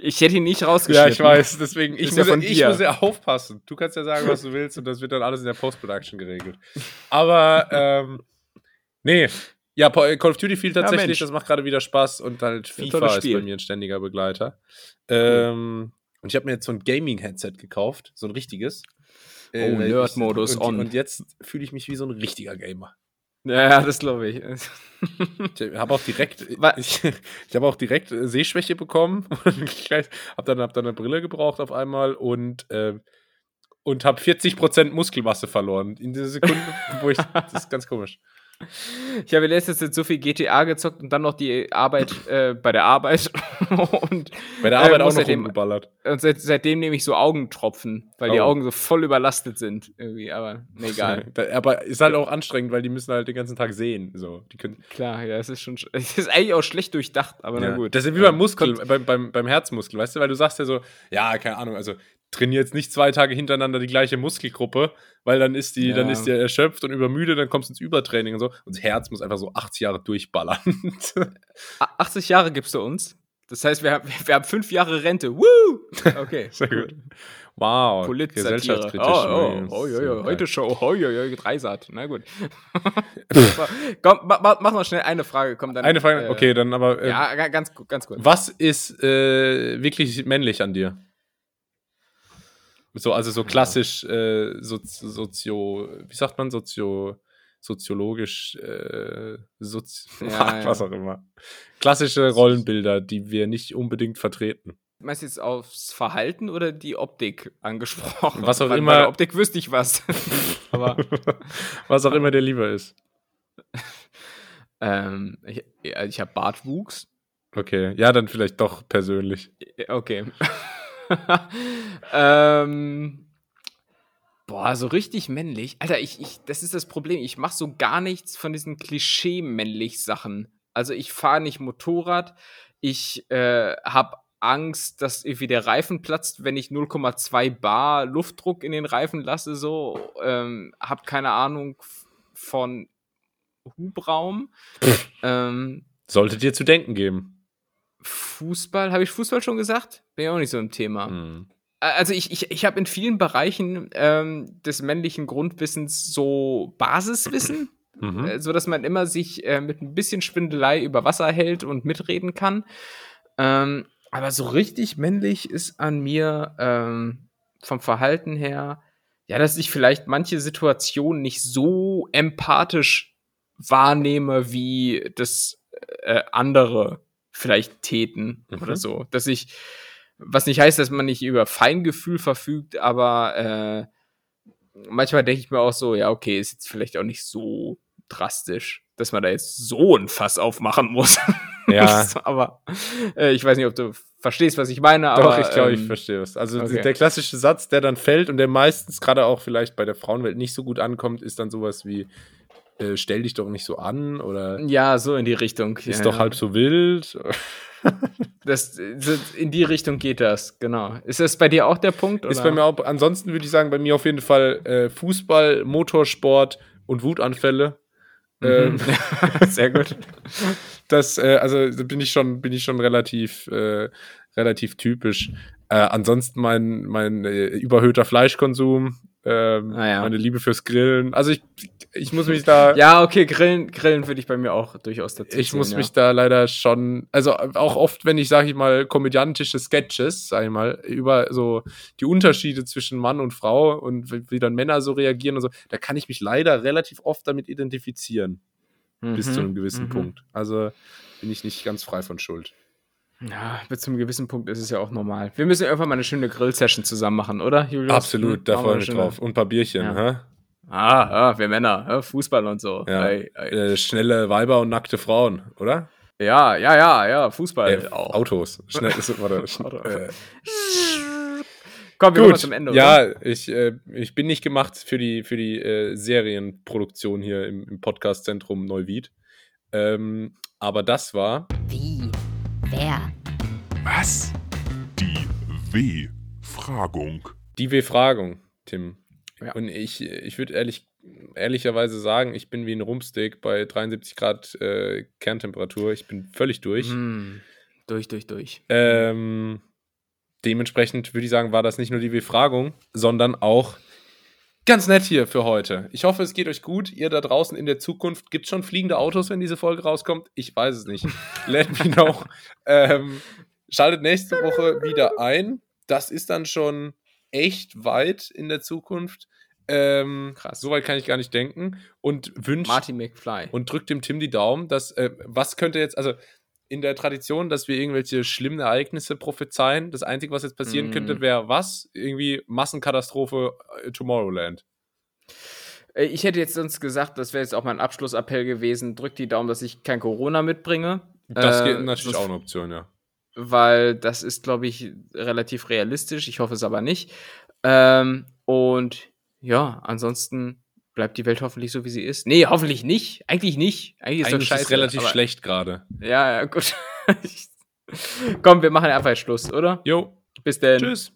Ich hätte ihn nicht ja, rausgeschnitten. ich weiß, deswegen ich muss, ja ich muss ja aufpassen. Du kannst ja sagen, was du willst und das wird dann alles in der Post-Production geregelt. Aber ähm, nee, ja, Call of Duty viel tatsächlich, Mensch. das macht gerade wieder Spaß und halt Ja, FIFA ist bei mir ein ständiger Begleiter. Ähm, und ich habe mir jetzt so ein Gaming-Headset gekauft, so ein richtiges. Oh, ich- Nerd-Modus on. Und jetzt fühle ich mich wie so ein richtiger Gamer. Ja, das glaube ich. Ich habe auch direkt, ich, ich habe auch direkt äh, Sehschwäche bekommen. habe dann, hab dann eine Brille gebraucht auf einmal und, äh, und habe 40% Muskelmasse verloren. In dieser Sekunde, wo ich, das ist ganz komisch. Ich habe letztens jetzt so viel GTA gezockt und dann noch die Arbeit äh, bei der Arbeit. und Bei der Äh, Arbeit auch muss noch seitdem- rumgeballert. und seit, seitdem nehme ich so Augentropfen, weil die Oh. Augen so voll überlastet sind. Irgendwie, aber nee, egal. Aber ist halt auch anstrengend, weil die müssen halt den ganzen Tag sehen. So, die können, Klar, ja, es ist schon. sch- Es ist eigentlich auch schlecht durchdacht, aber na Ja. gut. Das ist wie beim Muskel, kommt- beim, beim, beim Herzmuskel, weißt du, weil du sagst ja so, ja, keine Ahnung, also trainier jetzt nicht zwei Tage hintereinander die gleiche Muskelgruppe, weil dann ist die, Ja. dann ist die erschöpft und übermüdet, dann kommst du ins Übertraining und so. Und das Herz muss einfach so 80 Jahre durchballern. A- 80 Jahre gibst du uns. Das heißt, wir haben, wir haben fünf Jahre Rente. Woo! Okay. Sehr gut. Wow. Gesellschaftskritisch. Oh, oh, oh, jo, geil. heute Show. Oh, jo, jo, Dreisat. Na gut. Komm, ma, ma, mach noch schnell eine Frage. Komm, dann, Eine Frage, äh, okay, dann aber. Äh, Ja, ga- ganz, ganz kurz. Was ist äh, wirklich männlich an dir? So, also so klassisch äh, sozi sozio, wie sagt man, sozio, soziologisch, äh, sozi Ja, ja. was auch immer. Klassische Rollenbilder, die wir nicht unbedingt vertreten. Meinst du jetzt aufs Verhalten oder die Optik angesprochen? Was auch Weil immer- Bei der Optik wüsste ich was. Aber was auch immer dir lieber ist. ähm, ich, ich habe Bartwuchs. Okay, ja, dann vielleicht doch persönlich. Okay. ähm, boah, so richtig männlich. Alter, ich, ich, das ist das Problem. Ich mache so gar nichts von diesen Klischee-männlich Sachen. Also ich fahre nicht Motorrad. Ich äh, habe Angst, dass irgendwie der Reifen platzt, wenn ich 0,2 Bar Luftdruck in den Reifen lasse. So, ähm, hab keine Ahnung von Hubraum. ähm, Sollte dir zu denken geben. Fußball, habe ich Fußball schon gesagt? Bin ja auch nicht so im Thema. Hm. Also ich, ich, ich habe in vielen Bereichen ähm, des männlichen Grundwissens so Basiswissen, Mhm. äh, so dass man immer sich äh, mit ein bisschen Schwindelei über Wasser hält und mitreden kann. Ähm, aber so richtig männlich ist an mir ähm, vom Verhalten her, ja, dass ich vielleicht manche Situationen nicht so empathisch wahrnehme, wie das äh, andere vielleicht täten Mhm. oder so. Dass ich, was nicht heißt, dass man nicht über Feingefühl verfügt, aber äh, manchmal denke ich mir auch so, ja, okay, ist jetzt vielleicht auch nicht so drastisch, dass man da jetzt so ein Fass aufmachen muss. Ja, aber äh, ich weiß nicht, ob du verstehst, was ich meine, Doch, aber ich glaube, ich ähm, verstehe es. Also okay. der klassische Satz, der dann fällt und der meistens gerade auch vielleicht bei der Frauenwelt nicht so gut ankommt, ist dann sowas wie äh, stell dich doch nicht so an oder Ja, so in die Richtung. ist ja, doch ja. halb so wild. Das, in die Richtung geht das, genau. Ist das bei dir auch der Punkt? Ist oder? bei mir auch, ansonsten würde ich sagen, bei mir auf jeden Fall äh, Fußball, Motorsport und Wutanfälle. Ähm, Mhm. Sehr gut. das, äh, also bin ich schon, bin ich schon relativ, äh, relativ typisch. Äh, ansonsten mein, mein äh, überhöhter Fleischkonsum, ähm, Ah, ja. meine Liebe fürs Grillen. Also ich, ich muss mich da, Ja, okay, Grillen, Grillen würde ich bei mir auch durchaus dazu ich muss zählen, mich da leider schon, also auch oft, wenn ich, sage ich mal, komödiantische Sketches, sage ich mal, über so die Unterschiede zwischen Mann und Frau und wie, wie dann Männer so reagieren und so, da kann ich mich leider relativ oft damit identifizieren, ja. bis Mhm, zu einem gewissen mhm. Punkt. Also bin ich nicht ganz frei von Schuld. Ja, bis zum gewissen Punkt ist es ja auch normal. Wir müssen irgendwann mal eine schöne Grill-Session zusammen machen, oder, Julius? Absolut, Hm? da freue ich mich drauf. Und ein paar Bierchen, Ja. hä? Ah, ah, wir Männer, ja, Fußball und so. Ja. Ey, ey. Äh, schnelle Weiber und nackte Frauen, oder? ja, ja, ja, ja, Fußball Äh, auch. Autos. Schnell, ist, warte, Auto. äh, Komm, wir kommen gut, zum Ende, oder? ja, ich, äh, ich bin nicht gemacht für die, für die äh, Serienproduktion hier im, im Podcastzentrum Neuwied. Ähm, aber das war Wie? Wer? Was? Die W-Fragung. die W-Fragung, Tim. Ja. Und ich, ich würde ehrlich, ehrlicherweise sagen, ich bin wie ein Rumpsteak bei 73 Grad äh, Kerntemperatur. Ich bin völlig durch. Hm, durch, durch, durch. Ähm, dementsprechend würde ich sagen, war das nicht nur die Befragung, sondern auch ganz nett hier für heute. Ich hoffe, es geht euch gut. Ihr da draußen in der Zukunft, gibt es schon fliegende Autos, wenn diese Folge rauskommt? Ich weiß es nicht. Let me know. Ähm, schaltet nächste Woche wieder ein. Das ist dann schon echt weit in der Zukunft. Ähm, Krass. So weit kann ich gar nicht denken. Und wünscht Martin McFly. und drückt dem Tim die Daumen, dass, äh, was könnte jetzt, also in der Tradition, dass wir irgendwelche schlimmen Ereignisse prophezeien, das Einzige, was jetzt passieren Mm. könnte, wäre was? Irgendwie Massenkatastrophe äh, Tomorrowland. Äh, Ich hätte jetzt sonst gesagt, das wäre jetzt auch mein Abschlussappell gewesen. Drückt die Daumen, dass ich kein Corona mitbringe. Das Äh, geht natürlich auch eine Option, ja. weil das ist, glaube ich, relativ realistisch. Ich hoffe es aber nicht. Ähm, und ja, ansonsten bleibt die Welt hoffentlich so, wie sie ist. Nee, hoffentlich nicht. Eigentlich nicht. Eigentlich ist Eigentlich doch scheiße. ist relativ aber- schlecht gerade. Ja, ja, gut. Komm, wir machen einfach Schluss, oder? Jo, Bis denn. tschüss.